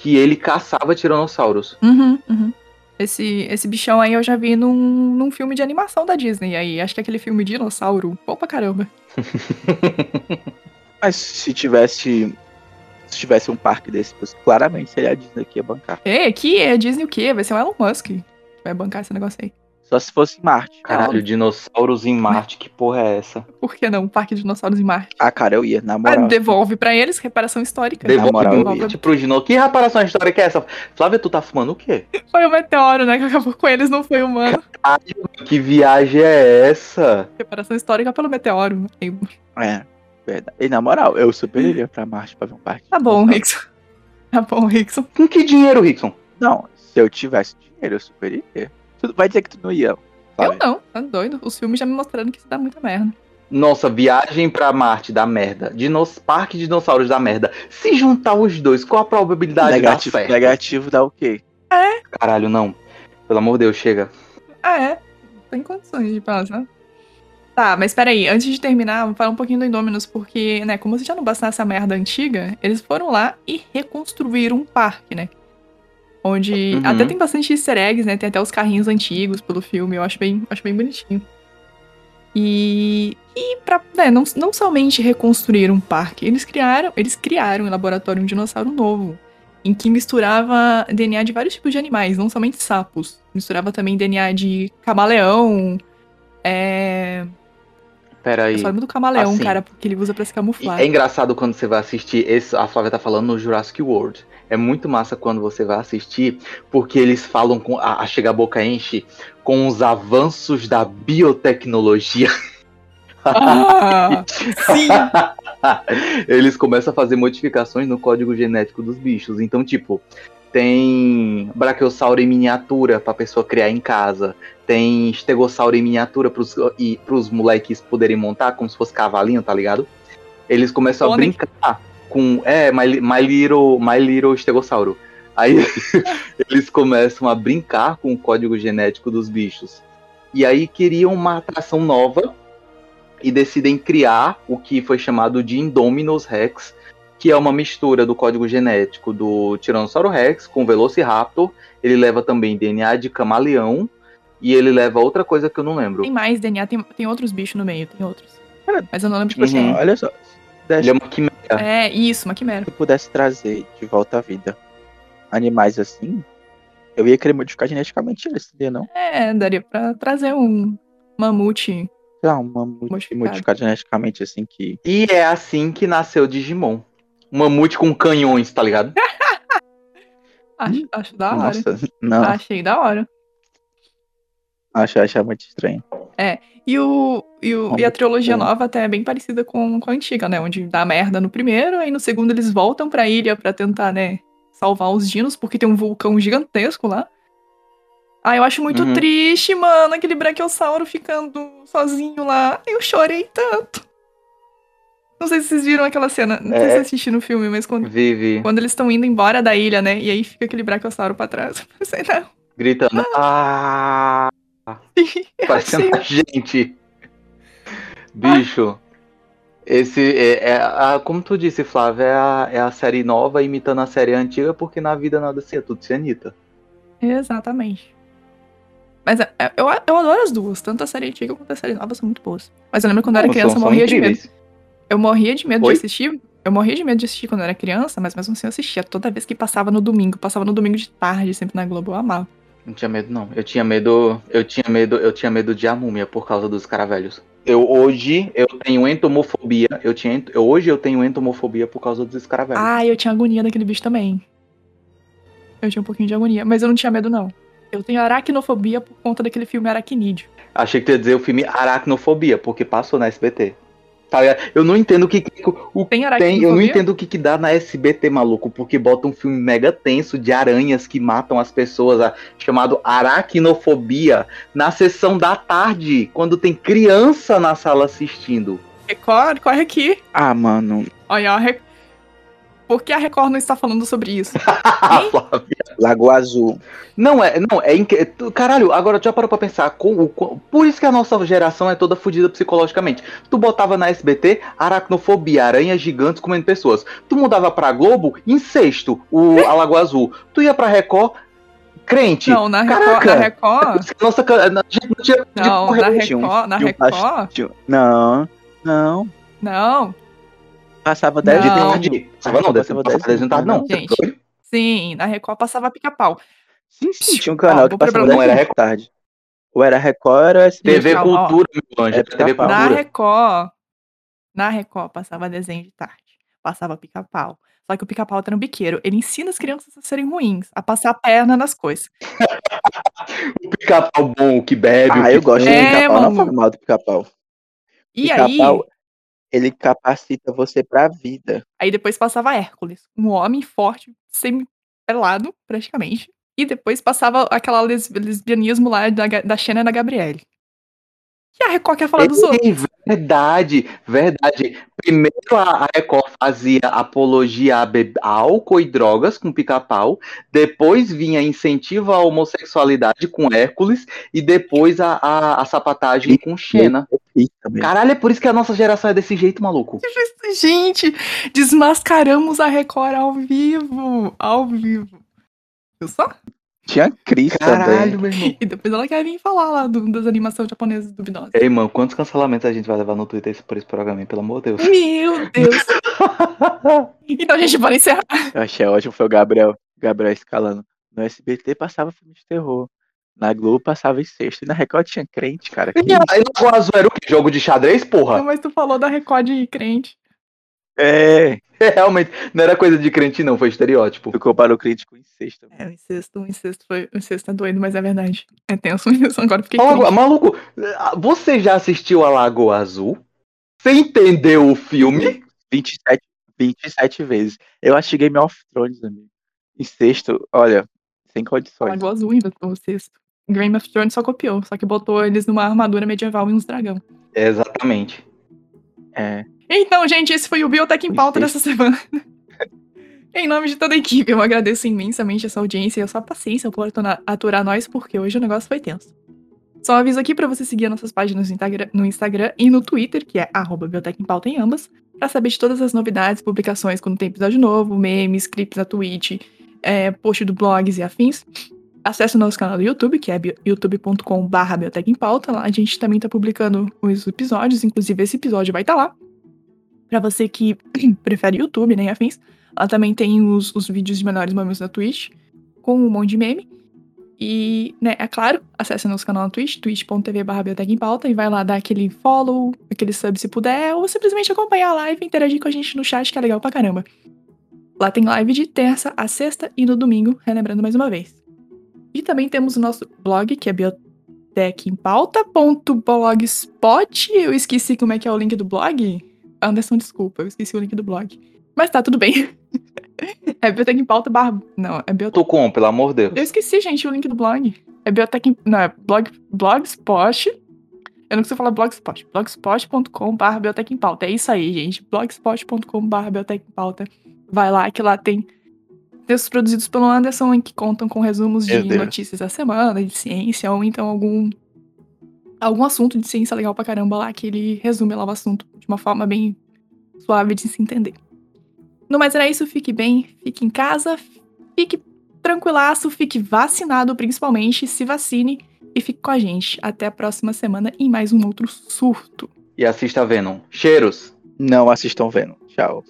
que ele caçava tiranossauros. Uhum, uhum. Esse, esse bichão aí eu já vi num, num filme de animação da Disney. Aí, acho que é aquele filme Dinossauro. Bom pra caramba. Mas se tivesse. Se tivesse um parque desse, claramente seria a Disney que ia bancar. É, aqui é Disney o quê? Vai ser o Elon Musk que vai bancar esse negócio aí. Só se fosse em Marte. Caralho, dinossauros em Marte, que porra é essa? Por que não? Um parque de dinossauros em Marte. Ah, cara, eu ia, na Ah, moral. devolve pra eles, reparação histórica. Devolve moral, um eu pro Dino. Que reparação histórica é essa? Flávia, tu tá fumando o quê? Foi o meteoro, né? Que acabou com eles, não foi humano. Que viagem é essa? Reparação histórica pelo meteoro. É, verdade. E na moral, eu super iria pra Marte pra ver um parque. Tá bom, Rickson. Tá bom, Rickson. Com que dinheiro, Rickson? Não, se eu tivesse dinheiro, eu super iria. Tu vai dizer que tu não ia. Eu Flávia. não, tá doido. Os filmes já me mostraram que isso dá muita merda. Nossa, viagem pra Marte dá merda. Dinos... Parque de dinossauros dá merda. Se juntar os dois, qual a probabilidade Negativo, da certo? negativo dá o quê? Caralho, não. Pelo amor de Deus, chega. Ah, é? Tem condições de passar. Tá, mas peraí, antes de terminar, vamos falar um pouquinho do Indominus, porque, né, como se já não bastasse a merda antiga, eles foram lá e reconstruíram um parque, né? Onde Uhum. até tem bastante easter eggs, né? Tem até os carrinhos antigos pelo filme, eu acho bem, acho bem bonitinho. E, e pra, né, não, não somente reconstruir um parque, eles criaram, eles criaram em laboratório um dinossauro novo, em que misturava DNA de vários tipos de animais, não somente sapos. Misturava também DNA de camaleão. É. Pera aí. Eu só lembro do camaleão, assim, cara, porque ele usa pra se camuflar. É engraçado quando você vai assistir, esse, a Flávia tá falando no Jurassic World. É muito massa quando você vai assistir, porque eles falam com. A, a Chega a Boca Enche com os avanços da biotecnologia. Ah, sim! eles começam a fazer modificações no código genético dos bichos. Então, tipo, tem brachiosauro em miniatura pra pessoa criar em casa. Tem estegossauro em miniatura pros, e, pros moleques poderem montar, como se fosse cavalinho, tá ligado? Eles começam a brincar com. É, My, My, Little, My Little Estegossauro. Aí eles começam a brincar com o código genético dos bichos. E aí queriam uma atração nova e decidem criar o que foi chamado de Indominus Rex, que é uma mistura do código genético do Tiranossauro Rex com Velociraptor. Ele leva também DNA de camaleão e ele leva outra coisa que eu não lembro. Tem mais DNA, tem, tem outros bichos no meio, tem outros. Cara, Mas eu não lembro Tipo de assim, olha só. Se Ele é uma quimera. É, isso, uma quimera. se eu pudesse trazer de volta à vida animais assim, eu ia querer modificar geneticamente eles, entendeu? Não? É, daria pra trazer um mamute. Sei lá, um mamute Modificado. modificado geneticamente assim que. E é assim que nasceu o Digimon. Um mamute com canhões, tá ligado? Acho, acho da hora. Nossa, não, Achei da hora. acho, acho muito estranho. E, o, e, o, e a trilogia nova até é bem parecida com, com a antiga, né? Onde dá merda no primeiro, aí no segundo eles voltam pra ilha pra tentar, né, salvar os dinos, porque tem um vulcão gigantesco lá. Ah, eu acho muito Uhum. triste, mano, aquele brachiossauro ficando sozinho lá. Eu chorei tanto. Não sei se vocês viram aquela cena. Não sei É. se assistiram no filme, mas quando, Vive quando eles estão indo embora da ilha, né? E aí fica aquele brachiossauro pra trás. Eu pensei, não. gritando. Ah! Parecendo achei- a gente. Bicho. Esse é, é a- como tu disse, Flávia, é a, é a série nova imitando a série antiga, porque na vida nada se é tudo cianita. Exatamente. Mas é, é, eu, eu adoro as duas, tanto a série antiga quanto a série nova são muito boas. Mas eu lembro quando eu era Não, criança, são- eu são morria de medo. incríveis. Eu morria de medo Oi? de assistir. Eu morria de medo de assistir quando eu era criança, mas mesmo assim eu assistia toda vez que passava no domingo. Passava no domingo de tarde, sempre na Globo, eu amava. Não tinha medo, não. Eu tinha medo. Eu tinha medo, eu tinha medo de a múmia por causa dos caravelhos. Eu hoje eu tenho entomofobia. Eu tinha, eu, hoje eu tenho entomofobia por causa dos escaravelhos. Ah, eu tinha agonia daquele bicho também. Eu tinha um pouquinho de agonia, mas eu não tinha medo, não. Eu tenho aracnofobia por conta daquele filme Aracnídeo. Achei que tu ia dizer o filme Aracnofobia, porque passou na SBT. Tá eu não entendo o que, o tem, tem eu não entendo o que, que dá na SBT, maluco, porque bota um filme mega tenso de aranhas que matam as pessoas, a, chamado Aracnofobia, na sessão da tarde, quando tem criança na sala assistindo. Record, corre aqui. Ah, mano. Olha, por que a Record não está falando sobre isso? Lago Azul. Não é, não, é inc... Caralho, agora já parou pra pensar. Com, com, por isso que a nossa geração é toda fodida psicologicamente. Tu botava na SBT aracnofobia, aranhas gigantes comendo pessoas. Tu mudava pra Globo, incesto, o a Lago Azul. Tu ia pra Record, crente. Não, na Record. Na Record... Nossa, a gente não tinha. Não, na Record. Na Record. Não, não. Não. Passava 10 de tarde. Passava não, passava 10 de tarde, não. Gente, sim, na Record passava pica-pau. Sim, sim, tinha um canal que passava 10 era Record. tarde. Ou era Record, era SBT. TV Cultura, meu anjo. TV Cultura. Na Record, na Record passava desenho de tarde. Passava pica-pau. Só que o pica-pau era um biqueiro. Ele ensina as crianças a serem ruins, a passar a perna nas coisas. o pica-pau bom, o que bebe. Ah, eu gosto é, do pica-pau, não falo mal do pica-pau. E pica aí, ele capacita você pra vida. Aí depois passava Hércules, um homem forte, semi-pelado, praticamente. E depois passava aquela les lesbianismo lá da, da Xena e da Gabriele. E a Record quer falar Ei, dos outros. Verdade, verdade. Primeiro a Record fazia apologia a álcool e drogas com pica-pau, depois vinha incentivo à homossexualidade com Hércules e depois a, a, a sapatagem com Xena. Caralho, é por isso que a nossa geração é desse jeito, maluco. Gente, desmascaramos a Record ao vivo, ao vivo. Viu só? Tinha Cris Caralho, também. meu irmão. E depois ela quer vir falar lá do, das animações japonesas duvidosas. Ei, mano, quantos cancelamentos a gente vai levar no Twitter por esse programa, pelo amor de Deus? Meu Deus. então a gente pode encerrar. Eu achei ótimo, foi o Gabriel, Gabriel escalando. No SBT passava filme de terror. Na Globo passava em sexto. E na Record tinha crente, cara. Que... E no Azul era o quê? Jogo de xadrez, porra? Não, mas tu falou da Record de crente. É. é. Realmente, não era coisa de crente, não, foi estereótipo. Ficou para o crítico incesto. É, o incesto, o incesto foi. O incesto é doido, mas é verdade. É tenso isso, agora fiquei. Oh, maluco, você já assistiu a Lagoa Azul? Você entendeu o filme? 27, 27 vezes. Eu assisti Game of Thrones, amigo. Incesto, olha, sem condições. Lagoa Azul inventou o sexto. Game of Thrones só copiou, só que botou eles numa armadura medieval e uns dragão. Exatamente. É. Então, gente, esse foi o Biotech em Pauta dessa semana. em nome de toda a equipe, eu agradeço imensamente essa audiência e a sua paciência por aturar nós, porque hoje o negócio foi tenso. Só um aviso aqui para você seguir nossas páginas no Instagram, no Instagram, e no Twitter, que é Biotech em Pauta em ambas, para saber de todas as novidades, publicações quando tem episódio novo, memes, clipes na Twitch, é, post do blogs e afins. Acesse o nosso canal do YouTube, que é youtube.com.br Biotech em Pauta. Lá a gente também está publicando os episódios, inclusive esse episódio vai estar tá lá. Para você que prefere YouTube, nem né, afins, ela também tem os, os vídeos de menores momentos na Twitch, com um monte de meme. E, né, é claro, acesse nosso canal na Twitch, twitch.tv barra em pauta, e vai lá dar aquele follow, aquele sub se puder, ou simplesmente acompanhar a live e interagir com a gente no chat, que é legal pra caramba. Lá tem live de terça a sexta e no domingo, relembrando mais uma vez. E também temos o nosso blog, que é biotechempauta.blogspot. Eu esqueci como é que é o link do blog. Anderson, desculpa, eu esqueci o link do blog. Mas tá, tudo bem. é em Pauta barra. Não, é Biotech. Tô com, pelo amor de Deus. Eu esqueci, gente, o link do blog. É Biotech. Não, é blog... Blogspot. Eu não consigo falar blogspot. blogspot.com barra em Pauta. É isso aí, gente. blogspot.com barra em Pauta. Vai lá que lá tem textos produzidos pelo Anderson que contam com resumos de notícias da semana, de ciência, ou então algum algum assunto de ciência legal pra caramba lá, que ele resume lá o assunto de uma forma bem suave de se entender. No mais era isso, fique bem, fique em casa, fique tranquilaço, fique vacinado principalmente, se vacine e fique com a gente. Até a próxima semana em mais um outro surto. E assista Venom. Cheiros! Não assistam Venom. Tchau.